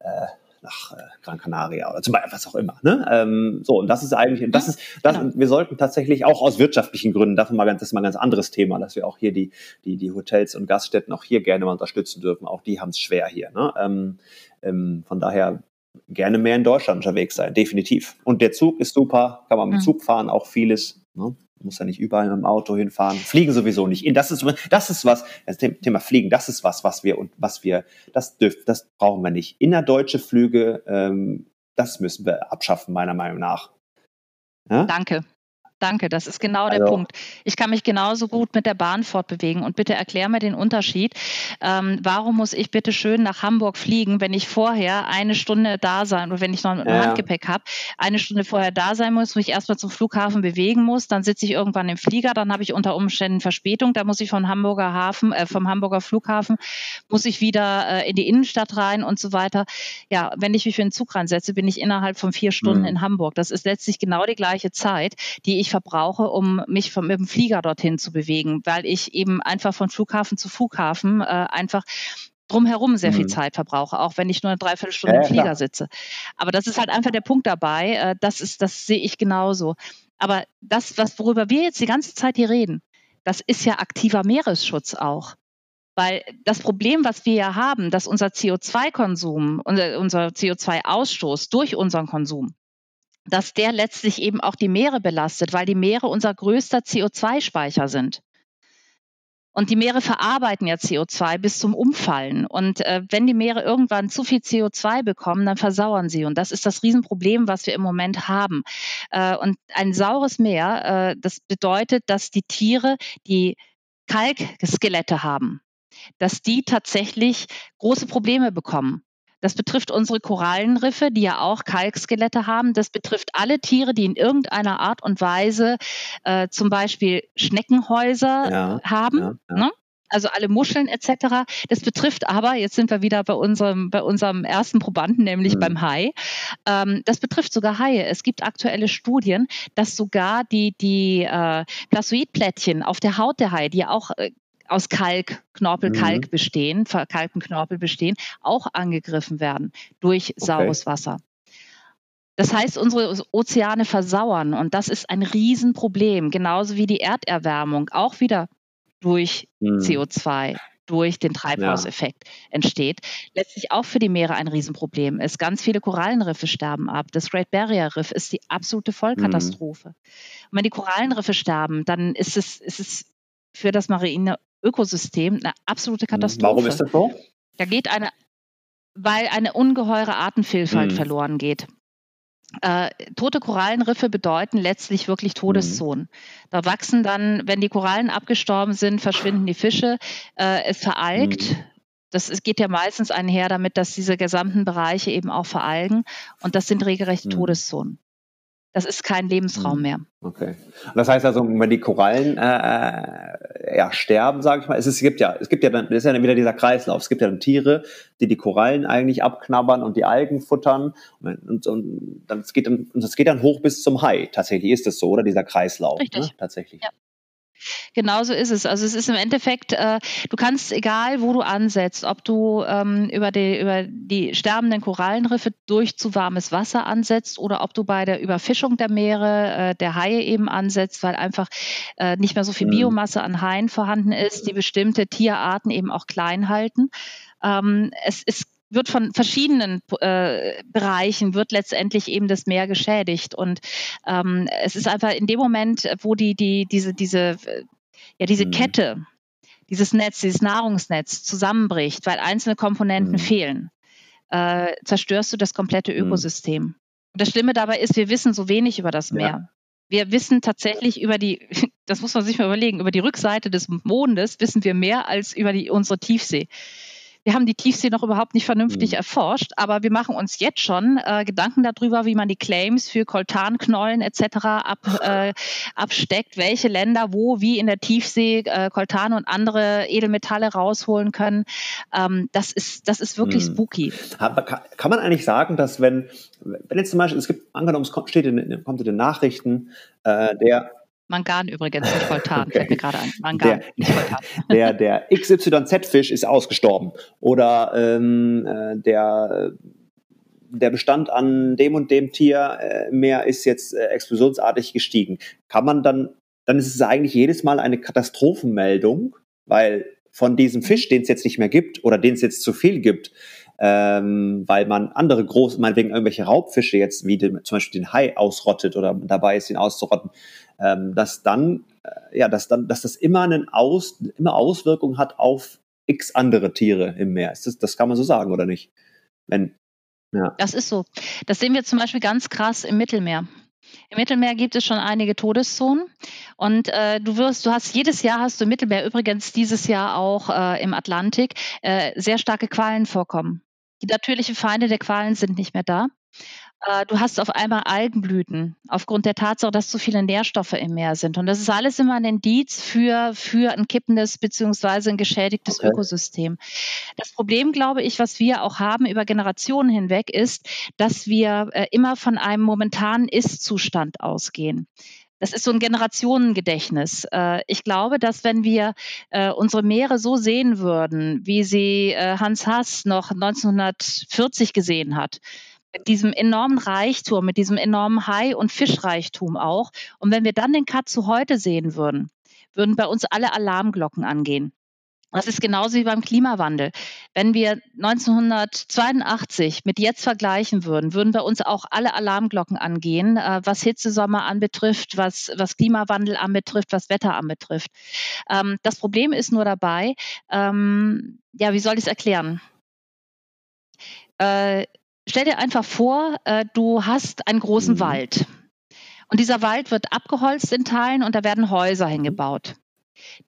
äh, nach äh, Gran Canaria oder zum Beispiel was auch immer. Ne? Ähm, so, und das ist eigentlich, das ist, das, genau. wir sollten tatsächlich auch aus wirtschaftlichen Gründen, davon mal ganz, das ist mal ein ganz anderes Thema, dass wir auch hier die, die, die Hotels und Gaststätten auch hier gerne mal unterstützen dürfen. Auch die haben es schwer hier. Ne? Ähm, ähm, von daher gerne mehr in Deutschland unterwegs sein, definitiv. Und der Zug ist super, kann man mit mhm. Zug fahren, auch vieles. Ne? Muss ja nicht überall mit dem Auto hinfahren. Fliegen sowieso nicht. Das ist, das ist was, das Thema Fliegen, das ist was, was wir und was wir, das dürfen, das brauchen wir nicht. Innerdeutsche Flüge, ähm, das müssen wir abschaffen, meiner Meinung nach. Ja? Danke. Danke, das ist genau der also. Punkt. Ich kann mich genauso gut mit der Bahn fortbewegen. Und bitte erklär mir den Unterschied. Ähm, warum muss ich bitte schön nach Hamburg fliegen, wenn ich vorher eine Stunde da sein oder wenn ich noch ein ja. Handgepäck habe, eine Stunde vorher da sein muss, mich erstmal zum Flughafen bewegen muss, dann sitze ich irgendwann im Flieger, dann habe ich unter Umständen Verspätung, da muss ich vom Hamburger Hafen, äh, vom Hamburger Flughafen, muss ich wieder äh, in die Innenstadt rein und so weiter. Ja, wenn ich mich für den Zug reinsetze, bin ich innerhalb von vier Stunden mhm. in Hamburg. Das ist letztlich genau die gleiche Zeit, die ich ich verbrauche, um mich vom, mit dem Flieger dorthin zu bewegen, weil ich eben einfach von Flughafen zu Flughafen äh, einfach drumherum sehr viel mhm. Zeit verbrauche, auch wenn ich nur eine Dreiviertelstunde ja, im Flieger klar. sitze. Aber das ist halt einfach der Punkt dabei. Äh, das ist, das sehe ich genauso. Aber das, was, worüber wir jetzt die ganze Zeit hier reden, das ist ja aktiver Meeresschutz auch. Weil das Problem, was wir ja haben, dass unser CO2-Konsum, unser, unser CO2-Ausstoß durch unseren Konsum, dass der letztlich eben auch die Meere belastet, weil die Meere unser größter CO2-Speicher sind. Und die Meere verarbeiten ja CO2 bis zum Umfallen. Und äh, wenn die Meere irgendwann zu viel CO2 bekommen, dann versauern sie. Und das ist das Riesenproblem, was wir im Moment haben. Äh, und ein saures Meer, äh, das bedeutet, dass die Tiere, die Kalkskelette haben, dass die tatsächlich große Probleme bekommen. Das betrifft unsere Korallenriffe, die ja auch Kalkskelette haben. Das betrifft alle Tiere, die in irgendeiner Art und Weise äh, zum Beispiel Schneckenhäuser ja, haben. Ja, ja. Ne? also alle Muscheln etc. Das betrifft aber, jetzt sind wir wieder bei unserem, bei unserem ersten Probanden, nämlich mhm. beim Hai, ähm, das betrifft sogar Haie. Es gibt aktuelle Studien, dass sogar die, die äh, Plaszoidplättchen auf der Haut der Haie, die ja auch äh, aus Kalk, Knorpel, mhm. Kalk bestehen, verkalkten Knorpel bestehen, auch angegriffen werden durch saures okay. Wasser. Das heißt, unsere Ozeane versauern und das ist ein Riesenproblem, genauso wie die Erderwärmung, auch wieder durch mhm. CO2 durch den Treibhauseffekt ja. entsteht, letztlich auch für die Meere ein Riesenproblem ist. Ganz viele Korallenriffe sterben ab. Das Great Barrier Riff ist die absolute Vollkatastrophe. Mhm. Und wenn die Korallenriffe sterben, dann ist es, ist es für das marine Ökosystem eine absolute mhm. Katastrophe. Warum ist das so? Da geht eine, weil eine ungeheure Artenvielfalt mhm. verloren geht. Äh, tote Korallenriffe bedeuten letztlich wirklich Todeszonen. Mhm. Da wachsen dann, wenn die Korallen abgestorben sind, verschwinden die Fische, äh, es veralgt. Mhm. Das ist, geht ja meistens einher damit, dass diese gesamten Bereiche eben auch veralgen und das sind regelrechte mhm. Todeszonen. Das ist kein Lebensraum hm. mehr. Okay. Das heißt also, wenn die Korallen äh, äh ja, sterben, sage ich mal, es, ist, es gibt ja, es gibt ja dann, das ist ja dann wieder dieser Kreislauf. Es gibt ja dann Tiere, die die Korallen eigentlich abknabbern und die Algen futtern und, und, dann, es geht dann, das geht dann hoch bis zum Hai. Tatsächlich ist es so, oder dieser Kreislauf. Richtig. Ne? Tatsächlich. Ja. Genauso ist es. Also es ist im Endeffekt, äh, du kannst, egal wo du ansetzt, ob du ähm, über, die, über die sterbenden Korallenriffe durch zu warmes Wasser ansetzt oder ob du bei der Überfischung der Meere, äh, der Haie eben ansetzt, weil einfach äh, nicht mehr so viel mhm. Biomasse an Haien vorhanden ist, die bestimmte Tierarten eben auch klein halten. Ähm, es ist wird von verschiedenen äh, Bereichen wird letztendlich eben das Meer geschädigt und ähm, es ist einfach in dem Moment, wo die die diese diese ja diese mhm. Kette, dieses Netz, dieses Nahrungsnetz zusammenbricht, weil einzelne Komponenten mhm. fehlen, äh, zerstörst du das komplette mhm. Ökosystem. Mhm. Und das Schlimme dabei ist, wir wissen so wenig über das Meer. Ja. Wir wissen tatsächlich über die, [laughs] das muss man sich mal überlegen, über die Rückseite des Mondes wissen wir mehr als über die, unsere Tiefsee. Wir haben die Tiefsee noch überhaupt nicht vernünftig mhm. erforscht, aber wir machen uns jetzt schon äh, Gedanken darüber, wie man die Claims für Koltanknollen etc. Ab, [laughs] äh, absteckt, welche Länder wo wie in der Tiefsee äh, Koltan und andere Edelmetalle rausholen können. Ähm, das ist das ist wirklich mhm. spooky. Kann man eigentlich sagen, dass wenn wenn jetzt zum Beispiel es gibt angenommen es steht in, kommt in den Nachrichten äh, der Mangan übrigens, nicht [laughs] Voltan, okay. fällt mir gerade ein. Mangan, der, nicht Voltan. [laughs] Der, der XYZ-Fisch ist ausgestorben. Oder ähm, äh, der, der Bestand an dem und dem Tier äh, mehr ist jetzt äh, explosionsartig gestiegen. Kann man dann, dann ist es eigentlich jedes Mal eine Katastrophenmeldung, weil von diesem Fisch, den es jetzt nicht mehr gibt oder den es jetzt zu viel gibt, ähm, weil man andere große, meinetwegen irgendwelche Raubfische jetzt, wie den, zum Beispiel den Hai ausrottet oder dabei ist, ihn auszurotten, ähm, dass dann, äh, ja, dass dann, dass das immer einen Aus, immer Auswirkungen hat auf x andere Tiere im Meer. Ist das, das kann man so sagen, oder nicht? Wenn, ja. Das ist so. Das sehen wir zum Beispiel ganz krass im Mittelmeer. Im Mittelmeer gibt es schon einige Todeszonen und äh, du wirst, du hast jedes Jahr hast du im Mittelmeer übrigens dieses Jahr auch äh, im Atlantik äh, sehr starke Qualen vorkommen. Die natürlichen Feinde der Qualen sind nicht mehr da. Äh, du hast auf einmal Algenblüten aufgrund der Tatsache, dass zu viele Nährstoffe im Meer sind. Und das ist alles immer ein Indiz für, für ein kippendes beziehungsweise ein geschädigtes okay. Ökosystem. Das Problem, glaube ich, was wir auch haben über Generationen hinweg, ist, dass wir äh, immer von einem momentanen Ist-Zustand ausgehen. Das ist so ein Generationengedächtnis. Äh, ich glaube, dass wenn wir unsere Meere so sehen würden, wie sie Hans Haas noch 1940 gesehen hat, mit diesem enormen Reichtum, mit diesem enormen Hai- und Fischreichtum auch. Und wenn wir dann den Cut zu heute sehen würden, würden bei uns alle Alarmglocken angehen. Das ist genauso wie beim Klimawandel. Wenn wir 1982 mit jetzt vergleichen würden, würden bei uns auch alle Alarmglocken angehen, äh, was Hitzesommer anbetrifft, was, was Klimawandel anbetrifft, was Wetter anbetrifft. Ähm, das Problem ist nur dabei, ähm, ja, wie soll ich es erklären? Äh, Stell dir einfach vor, äh, du hast einen großen mhm. Wald. Und dieser Wald wird abgeholzt in Teilen und da werden Häuser hingebaut.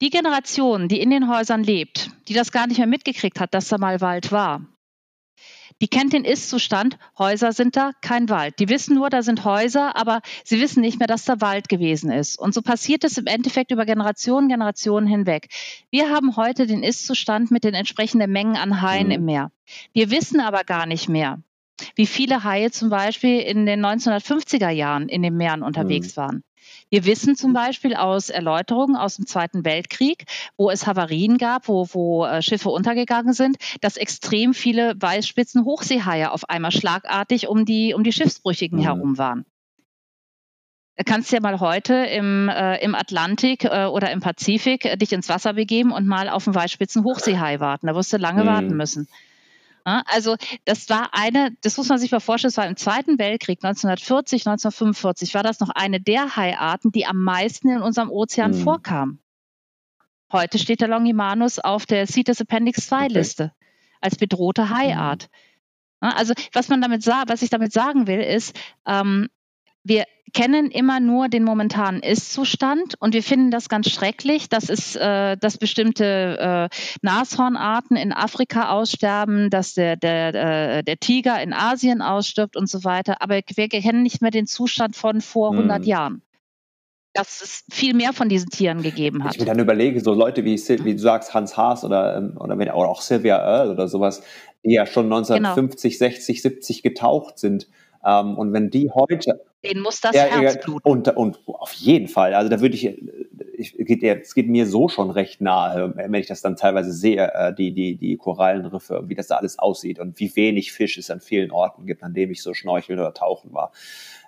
Die Generation, die in den Häusern lebt, die das gar nicht mehr mitgekriegt hat, dass da mal Wald war, die kennt den Ist-Zustand, Häuser sind da, kein Wald. Die wissen nur, da sind Häuser, aber sie wissen nicht mehr, dass da Wald gewesen ist. Und so passiert es im Endeffekt über Generationen, Generationen hinweg. Wir haben heute den Ist-Zustand mit den entsprechenden Mengen an Haien mhm. im Meer. Wir wissen aber gar nicht mehr, wie viele Haie zum Beispiel in den 1950er Jahren in den Meeren unterwegs mhm. waren. Wir wissen zum Beispiel aus Erläuterungen aus dem Zweiten Weltkrieg, wo es Havarien gab, wo, wo äh, Schiffe untergegangen sind, dass extrem viele Weißspitzen Hochseehaie auf einmal schlagartig um die, um die Schiffsbrüchigen mhm. herum waren. Du kannst ja mal heute im, äh, im Atlantik äh, oder im Pazifik äh, dich ins Wasser begeben und mal auf einen Weißspitzen Hochseehai warten. Da wirst du lange mhm. warten müssen. Also das war eine, das muss man sich mal vorstellen, das war im Zweiten Weltkrieg 1940, 1945, war das noch eine der Haiarten, die am meisten in unserem Ozean mhm. vorkam. Heute steht der Longimanus auf der CITES Appendix 2 Liste okay. als bedrohte Haiart. Mhm. Also was man damit was ich damit sagen will, ist, ähm, wir kennen immer nur den momentanen Ist-Zustand und wir finden das ganz schrecklich, dass es, äh, dass bestimmte äh, Nashornarten in Afrika aussterben, dass der, der, äh, der Tiger in Asien ausstirbt und so weiter. Aber wir kennen nicht mehr den Zustand von vor 100 hm. Jahren. Dass es viel mehr von diesen Tieren gegeben hat. Ich mir dann überlege, so Leute wie, wie du sagst, Hans Haas oder, ähm, oder, oder auch Sylvia Earle oder sowas, die ja schon 1950, genau. 60, 70 getaucht sind. Ähm, und wenn die heute den muss das ja, Herz bluten. Und, und auf jeden Fall. Also da würde ich, ich geht, es geht mir so schon recht nahe, wenn ich das dann teilweise sehe, äh, die, die, die Korallenriffe, wie das da alles aussieht und wie wenig Fisch es an vielen Orten gibt, an dem ich so schnorcheln oder tauchen war.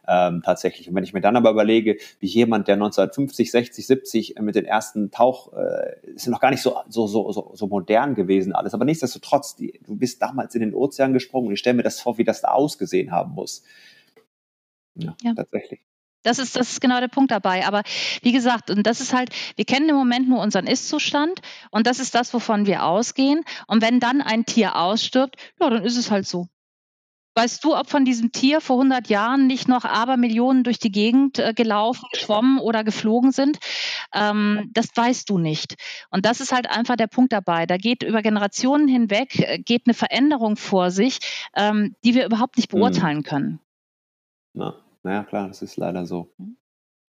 Ähm, tatsächlich. Und wenn ich mir dann aber überlege, wie jemand, der 1950, 60, 70 mit den ersten Tauch, äh, ist noch gar nicht so, so, so, so, so modern gewesen alles, aber nichtsdestotrotz, die, du bist damals in den Ozean gesprungen und ich stelle mir das vor, wie das da ausgesehen haben muss. Ja, ja. tatsächlich. Das ist, das ist genau der Punkt dabei. Aber wie gesagt, und das ist halt, wir kennen im Moment nur unseren Ist-Zustand und das ist das, wovon wir ausgehen. Und wenn dann ein Tier ausstirbt, ja, dann ist es halt so. Weißt du, ob von diesem Tier vor 100 Jahren nicht noch Abermillionen durch die Gegend äh, gelaufen, geschwommen oder geflogen sind? Ähm, das weißt du nicht. Und das ist halt einfach der Punkt dabei. Da geht über Generationen hinweg, äh, geht eine Veränderung vor sich, ähm, die wir überhaupt nicht hm. beurteilen können. Na, naja, klar, das ist leider so.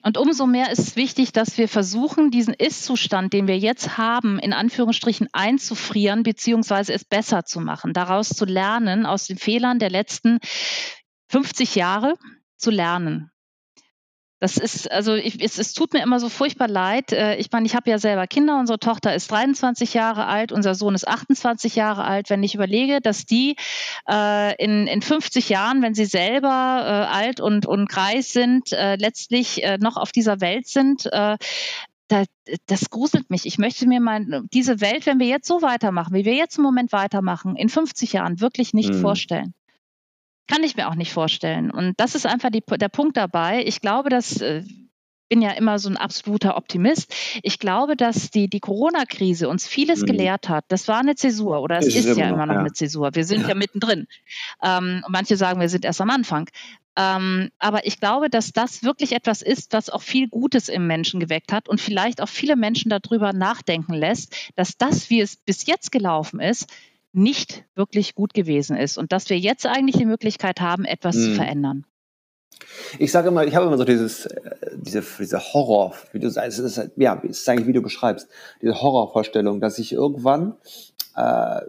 Und umso mehr ist es wichtig, dass wir versuchen, diesen Ist-Zustand, den wir jetzt haben, in Anführungsstrichen einzufrieren, beziehungsweise es besser zu machen, daraus zu lernen, aus den Fehlern der letzten 50 Jahre zu lernen. Das ist, also ich, es, es, tut mir immer so furchtbar leid. Äh, ich meine, ich habe ja selber Kinder. Unsere Tochter ist 23 Jahre alt, unser Sohn ist 28 Jahre alt. Wenn ich überlege, dass die äh, in, in 50 Jahren, wenn sie selber äh, alt und, und greis sind, äh, letztlich äh, noch auf dieser Welt sind, äh, da, das gruselt mich. Ich möchte mir mal diese Welt, wenn wir jetzt so weitermachen, wie wir jetzt im Moment weitermachen, in 50 Jahren wirklich nicht mhm. vorstellen. Kann ich mir auch nicht vorstellen. Und das ist einfach die, der Punkt dabei. Ich glaube, dass äh, bin ja immer so ein absoluter Optimist. Ich glaube, dass die, die Corona-Krise uns vieles mhm. gelehrt hat. Das war eine Zäsur oder es ist, ist ja immer noch ja. eine Zäsur. Wir sind ja, ja mittendrin. Ähm, manche sagen, wir sind erst am Anfang. Ähm, aber ich glaube, dass das wirklich etwas ist, was auch viel Gutes im Menschen geweckt hat und vielleicht auch viele Menschen darüber nachdenken lässt, dass das, wie es bis jetzt gelaufen ist, nicht wirklich gut gewesen ist und dass wir jetzt eigentlich die Möglichkeit haben, etwas hm. zu verändern. Ich sage immer, ich habe immer so dieses, äh, diese, diese Horror, wie du sagst, es ist, ja, es ist eigentlich, wie du beschreibst, diese Horrorvorstellung, dass ich irgendwann, äh,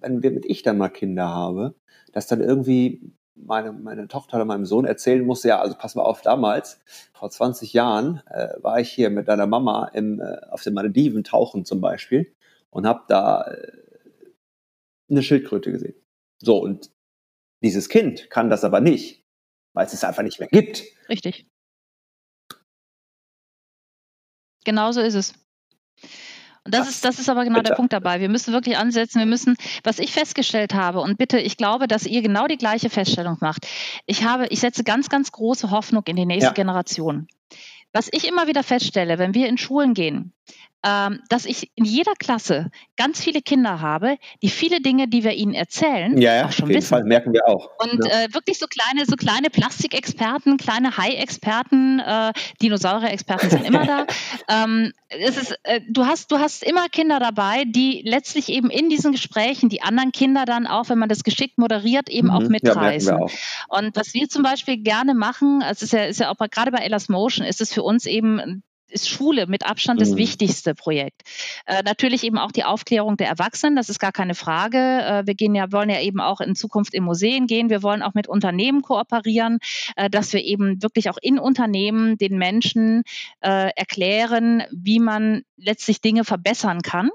wenn wir mit ich dann mal Kinder habe, dass dann irgendwie meine, meine Tochter oder meinem Sohn erzählen muss, ja, also pass mal auf, damals, vor 20 Jahren, äh, war ich hier mit deiner Mama im, äh, auf den Malediven tauchen zum Beispiel und habe da äh, eine Schildkröte gesehen. So, und dieses Kind kann das aber nicht, weil es es einfach nicht mehr gibt. Richtig. Genauso ist es. Und das, das, ist, das ist aber genau bitte. der Punkt dabei. Wir müssen wirklich ansetzen. Wir müssen, was ich festgestellt habe, und bitte, ich glaube, dass ihr genau die gleiche Feststellung macht. Ich habe, ich setze ganz, ganz große Hoffnung in die nächste ja. Generation. Was ich immer wieder feststelle, wenn wir in Schulen gehen, ähm, dass ich in jeder Klasse ganz viele Kinder habe, die viele Dinge, die wir ihnen erzählen, ja, ja, auch schon auf jeden wissen. Fall merken wir auch. Und ja. äh, wirklich so kleine, so kleine Plastikexperten, kleine Hai-Experten, äh, Dinosaurier-Experten sind immer da. [laughs] ähm, es ist, äh, du hast, du hast immer Kinder dabei, die letztlich eben in diesen Gesprächen die anderen Kinder dann auch, wenn man das geschickt moderiert, eben mhm. auch mitreißen. Ja, auch. Und was wir zum Beispiel gerne machen, es ist ja, ist ja auch gerade bei Elas Motion, ist es für uns eben ist Schule mit Abstand das mhm. wichtigste Projekt. Äh, natürlich eben auch die Aufklärung der Erwachsenen, das ist gar keine Frage. Äh, wir gehen ja, wollen ja eben auch in Zukunft in Museen gehen. Wir wollen auch mit Unternehmen kooperieren, äh, dass wir eben wirklich auch in Unternehmen den Menschen äh, erklären, wie man letztlich Dinge verbessern kann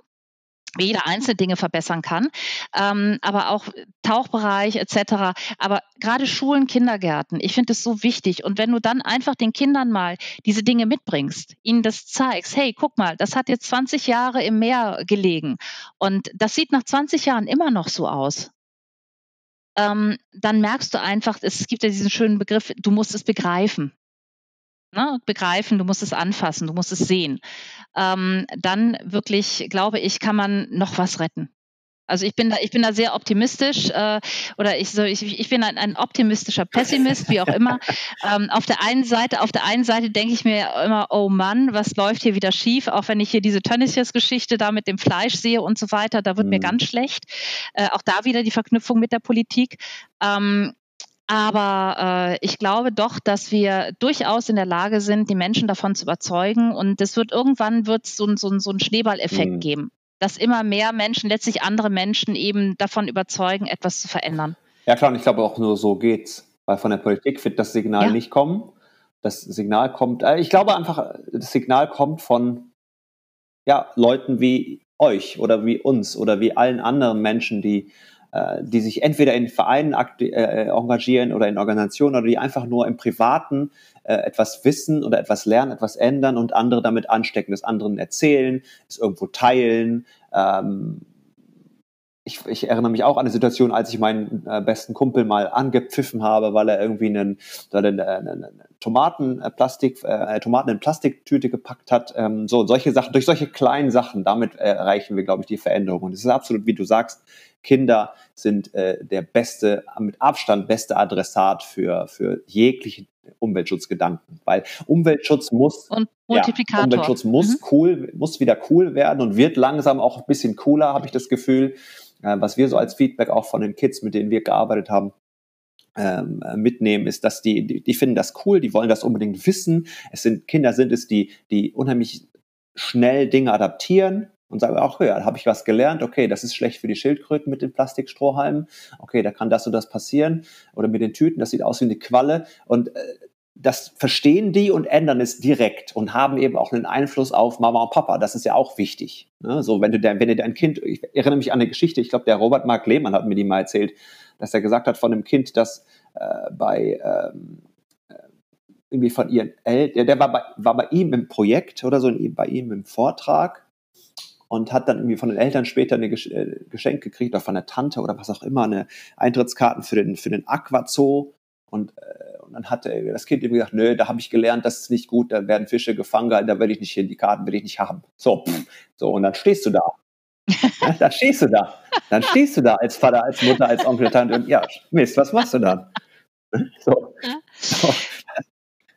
wie jeder einzelne Dinge verbessern kann, ähm, aber auch Tauchbereich etc. Aber gerade Schulen, Kindergärten, ich finde es so wichtig. Und wenn du dann einfach den Kindern mal diese Dinge mitbringst, ihnen das zeigst, hey, guck mal, das hat jetzt 20 Jahre im Meer gelegen und das sieht nach 20 Jahren immer noch so aus. Ähm, dann merkst du einfach, es gibt ja diesen schönen Begriff, du musst es begreifen ne, begreifen, du musst es anfassen, du musst es sehen, ähm, dann wirklich, glaube ich, kann man noch was retten. Also ich bin da, ich bin da sehr optimistisch äh, oder ich, so, ich, ich bin ein, ein optimistischer Pessimist, wie auch immer. [laughs] ähm, auf der einen Seite, auf der einen Seite denke ich mir immer, oh Mann, was läuft hier wieder schief? Auch wenn ich hier diese Tönnies-Geschichte da mit dem Fleisch sehe und so weiter, da wird mhm. mir ganz schlecht. Äh, auch da wieder die Verknüpfung mit der Politik. Ähm, aber äh, ich glaube doch, dass wir durchaus in der Lage sind, die Menschen davon zu überzeugen. Und es wird irgendwann wird so, so, so einen Schneeballeffekt mhm. geben, dass immer mehr Menschen, letztlich andere Menschen eben davon überzeugen, etwas zu verändern. Ja klar, und ich glaube auch nur so geht's. Weil von der Politik wird das Signal ja. nicht kommen. Das Signal kommt, äh, ich glaube einfach, das Signal kommt von ja, Leuten wie euch oder wie uns oder wie allen anderen Menschen, die äh, die sich entweder in Vereinen äh, engagieren oder in Organisationen oder die einfach nur im Privaten äh, etwas wissen oder etwas lernen, etwas ändern und andere damit anstecken, das anderen erzählen, es irgendwo teilen. Ähm, ich, ich, erinnere mich auch an eine Situation, als ich meinen äh, besten Kumpel mal angepfiffen habe, weil er irgendwie einen, einen, einen, einen Tomatenplastik, äh, Tomaten in Plastiktüte gepackt hat. Ähm, so solche Sachen, durch solche kleinen Sachen, damit äh, erreichen wir, glaube ich, die Veränderung. Und es ist absolut, wie du sagst, Kinder sind äh, der beste, mit Abstand beste Adressat für, für jegliche Umweltschutzgedanken, weil Umweltschutz muss, und Multiplikator. Ja, Umweltschutz muss mhm. cool, muss wieder cool werden und wird langsam auch ein bisschen cooler, habe ich das Gefühl, äh, was wir so als Feedback auch von den Kids, mit denen wir gearbeitet haben, ähm, mitnehmen, ist, dass die, die, die finden das cool, die wollen das unbedingt wissen. Es sind Kinder sind es, die, die unheimlich schnell Dinge adaptieren, und sage, ach ja, da habe ich was gelernt, okay, das ist schlecht für die Schildkröten mit den Plastikstrohhalmen, okay, da kann das und das passieren. Oder mit den Tüten, das sieht aus wie eine Qualle. Und äh, das verstehen die und ändern es direkt und haben eben auch einen Einfluss auf Mama und Papa. Das ist ja auch wichtig. Ne? So, wenn du, dein, wenn du dein Kind, ich erinnere mich an eine Geschichte, ich glaube, der Robert Mark Lehmann hat mir die mal erzählt, dass er gesagt hat von einem Kind, das äh, bei ähm, äh, irgendwie von ihren Eltern, der war bei, war bei ihm im Projekt oder so, bei ihm im Vortrag und hat dann irgendwie von den Eltern später eine äh, Geschenk gekriegt oder von der Tante oder was auch immer, eine Eintrittskarten für den, für den Aquazoo. Und, äh, und dann hat das Kind ihm gesagt, nö, da habe ich gelernt, das ist nicht gut, da werden Fische gefangen, da werde ich nicht hin, die Karten will ich nicht haben. So, pff, so, und dann stehst du da. ja, dann stehst du da. Dann stehst du da als Vater, als Mutter, als Onkel, Tante und ja, Mist, was machst du dann? So. so.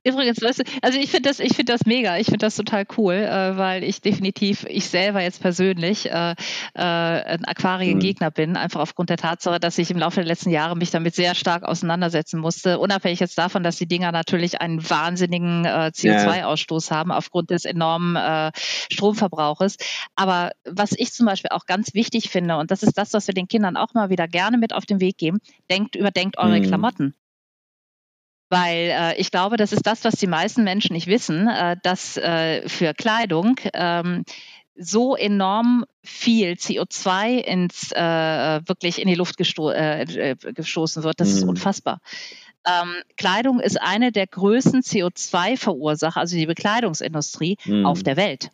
Übrigens, weißt du, also ich finde das, ich finde das mega, ich finde das total cool, äh, weil ich definitiv, ich selber jetzt persönlich äh, äh, ein Aquariengegner mhm. bin, einfach aufgrund der Tatsache, dass ich im Laufe der letzten Jahre mich damit sehr stark auseinandersetzen musste, unabhängig jetzt davon, dass die Dinger natürlich einen wahnsinnigen äh, CO2-Ausstoß haben aufgrund des enormen äh, Stromverbrauches. Aber was ich zum Beispiel auch ganz wichtig finde, und das ist das, was wir den Kindern auch mal wieder gerne mit auf den Weg geben, denkt, überdenkt eure mhm. Klamotten. Weil äh, ich glaube, das ist das, was die meisten Menschen nicht wissen, äh, dass äh, für Kleidung ähm, so enorm viel CO2 ins äh, wirklich in die Luft gesto äh, äh, gestoßen wird. Das mhm. ist unfassbar. Ähm, Kleidung ist eine der größten CO2-Verursacher, also die Bekleidungsindustrie mhm. auf der Welt.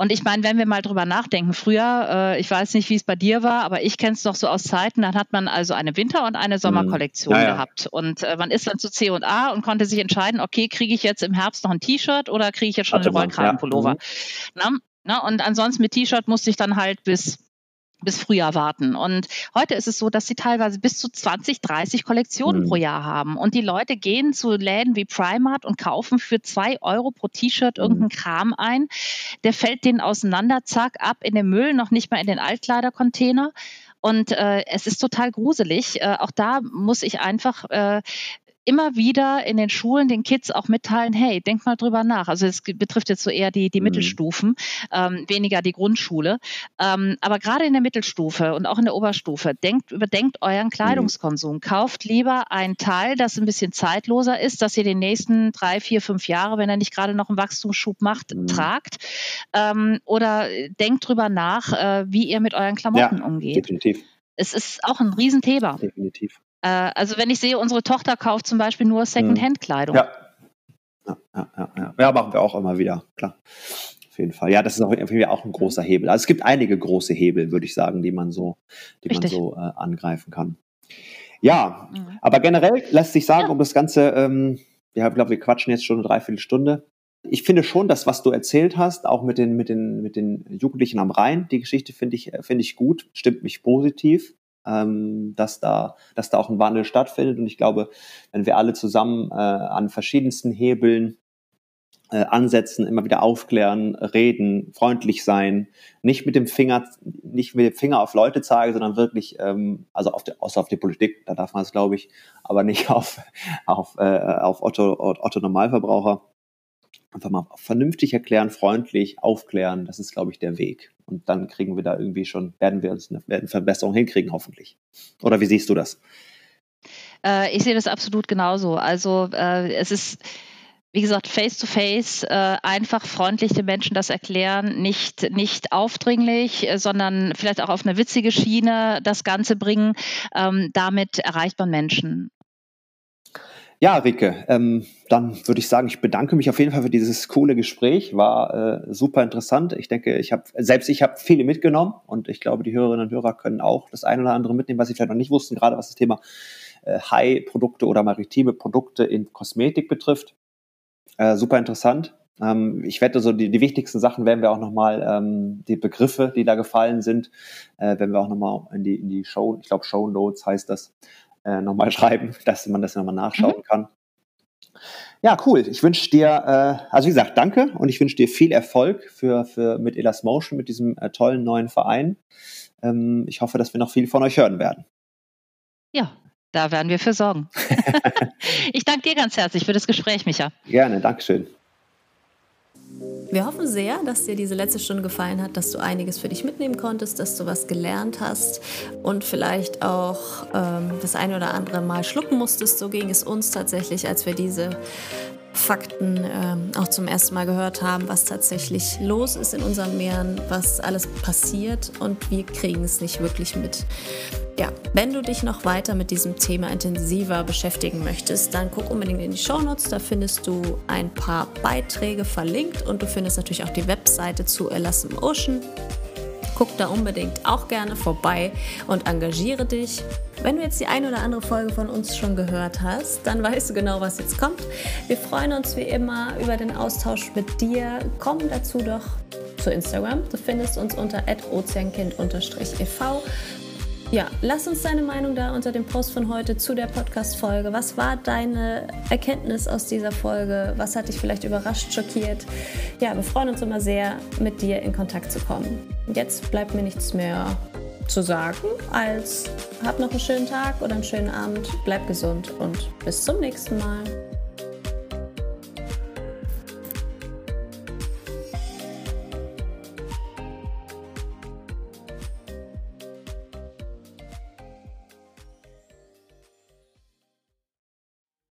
Und ich meine, wenn wir mal drüber nachdenken, früher, äh, ich weiß nicht, wie es bei dir war, aber ich kenne es noch so aus Zeiten, dann hat man also eine Winter- und eine Sommerkollektion ja, ja. gehabt. Und äh, man ist dann zu C und A und konnte sich entscheiden, okay, kriege ich jetzt im Herbst noch ein T-Shirt oder kriege ich jetzt schon einen Rollkragenpullover? Ja. Na, na, und ansonsten mit T-Shirt musste ich dann halt bis bis Frühjahr warten. Und heute ist es so, dass sie teilweise bis zu 20, 30 Kollektionen mhm. pro Jahr haben. Und die Leute gehen zu Läden wie Primark und kaufen für zwei Euro pro T-Shirt mhm. irgendeinen Kram ein. Der fällt denen auseinander, zack, ab in den Müll, noch nicht mal in den Altkleidercontainer. Und äh, es ist total gruselig. Äh, auch da muss ich einfach äh, immer wieder in den Schulen den Kids auch mitteilen, hey, denk mal drüber nach. Also es betrifft jetzt so eher die, die mhm. Mittelstufen, ähm, weniger die Grundschule. Ähm, aber gerade in der Mittelstufe und auch in der Oberstufe, denkt, überdenkt euren mhm. Kleidungskonsum. Mhm. Kauft lieber ein Teil, das ein bisschen zeitloser ist, dass ihr den nächsten drei, vier, fünf Jahre, wenn er nicht gerade noch einen Wachstumsschub macht, mhm. tragt. Ähm, oder denkt drüber nach, äh, wie ihr mit euren Klamotten ja, umgeht. Definitiv. Es ist auch ein Riesenthema. Definitiv. Äh, also wenn ich sehe, unsere Tochter kauft zum Beispiel nur Second-Hand-Kleidung. Ja. Ja, ja, ja, ja. machen wir auch immer wieder, klar. Auf jeden Fall. Ja, das ist auch, auch ein großer Hebel. Also es gibt einige große Hebel, würde ich sagen, die man so, die man so äh, angreifen kann. Ja, mhm. aber generell lässt sich sagen, ja. um das Ganze, ähm, ja, ich glaube, wir quatschen jetzt schon eine Dreiviertelstunde. Ich finde schon, dass was du erzählt hast, auch mit den, mit den, mit den Jugendlichen am Rhein, die Geschichte finde ich, finde ich gut, stimmt mich positiv ähm, dass, da, dass da auch ein Wandel stattfindet. Und ich glaube, wenn wir alle zusammen äh, an verschiedensten Hebeln äh, ansetzen, immer wieder aufklären, reden, freundlich sein, nicht mit dem Finger, nicht mit dem Finger auf Leute zeigen, sondern wirklich, ähm, also auf die, außer auf die Politik, da darf man es, glaube ich, aber nicht [laughs] auf, auf, äh, auf Otto, Otto Normalverbraucher. Einfach mal vernünftig erklären, freundlich aufklären, das ist, glaube ich, der Weg. Und dann kriegen wir da irgendwie schon, werden wir uns eine, eine Verbesserung hinkriegen, hoffentlich. Oder wie siehst du das? Äh, ich sehe das absolut genauso. Also äh, es ist wie gesagt, face-to-face, -face, äh, einfach freundlich den Menschen das erklären, nicht, nicht aufdringlich, äh, sondern vielleicht auch auf eine witzige Schiene das Ganze bringen. Ähm, damit erreicht man Menschen. Ja, Rike, ähm, dann würde ich sagen, ich bedanke mich auf jeden Fall für dieses coole Gespräch. War äh, super interessant. Ich denke, ich habe selbst ich habe viele mitgenommen und ich glaube, die Hörerinnen und Hörer können auch das eine oder andere mitnehmen, was sie vielleicht noch nicht wussten, gerade was das Thema äh, High-Produkte oder maritime Produkte in Kosmetik betrifft. Äh, super interessant. Ähm, ich wette, so die, die wichtigsten Sachen werden wir auch nochmal, ähm, die Begriffe, die da gefallen sind, äh, werden wir auch nochmal in die, in die Show, ich glaube Show Notes heißt das, äh, nochmal [laughs] schreiben, dass man das nochmal nachschauen mhm. kann. Ja, cool. Ich wünsche dir, äh, also wie gesagt, danke und ich wünsche dir viel Erfolg für, für mit Elas Motion, mit diesem äh, tollen neuen Verein. Ähm, ich hoffe, dass wir noch viel von euch hören werden. Ja, da werden wir für sorgen. [laughs] [laughs] ich danke dir ganz herzlich für das Gespräch, Micha. Gerne, Dankeschön. Wir hoffen sehr, dass dir diese letzte Stunde gefallen hat, dass du einiges für dich mitnehmen konntest, dass du was gelernt hast und vielleicht auch ähm, das eine oder andere Mal schlucken musstest. So ging es uns tatsächlich, als wir diese Fakten ähm, auch zum ersten Mal gehört haben, was tatsächlich los ist in unseren Meeren, was alles passiert und wir kriegen es nicht wirklich mit. Ja, wenn du dich noch weiter mit diesem Thema intensiver beschäftigen möchtest, dann guck unbedingt in die Shownotes. Da findest du ein paar Beiträge verlinkt und du findest natürlich auch die Webseite zu Elasm Ocean. Guck da unbedingt auch gerne vorbei und engagiere dich. Wenn du jetzt die eine oder andere Folge von uns schon gehört hast, dann weißt du genau, was jetzt kommt. Wir freuen uns wie immer über den Austausch mit dir. Komm dazu doch zu Instagram. Du findest uns unter ozeankind-ev. Ja, lass uns deine Meinung da unter dem Post von heute zu der Podcast-Folge. Was war deine Erkenntnis aus dieser Folge? Was hat dich vielleicht überrascht, schockiert? Ja, wir freuen uns immer sehr, mit dir in Kontakt zu kommen. Jetzt bleibt mir nichts mehr zu sagen, als hab noch einen schönen Tag oder einen schönen Abend, bleib gesund und bis zum nächsten Mal.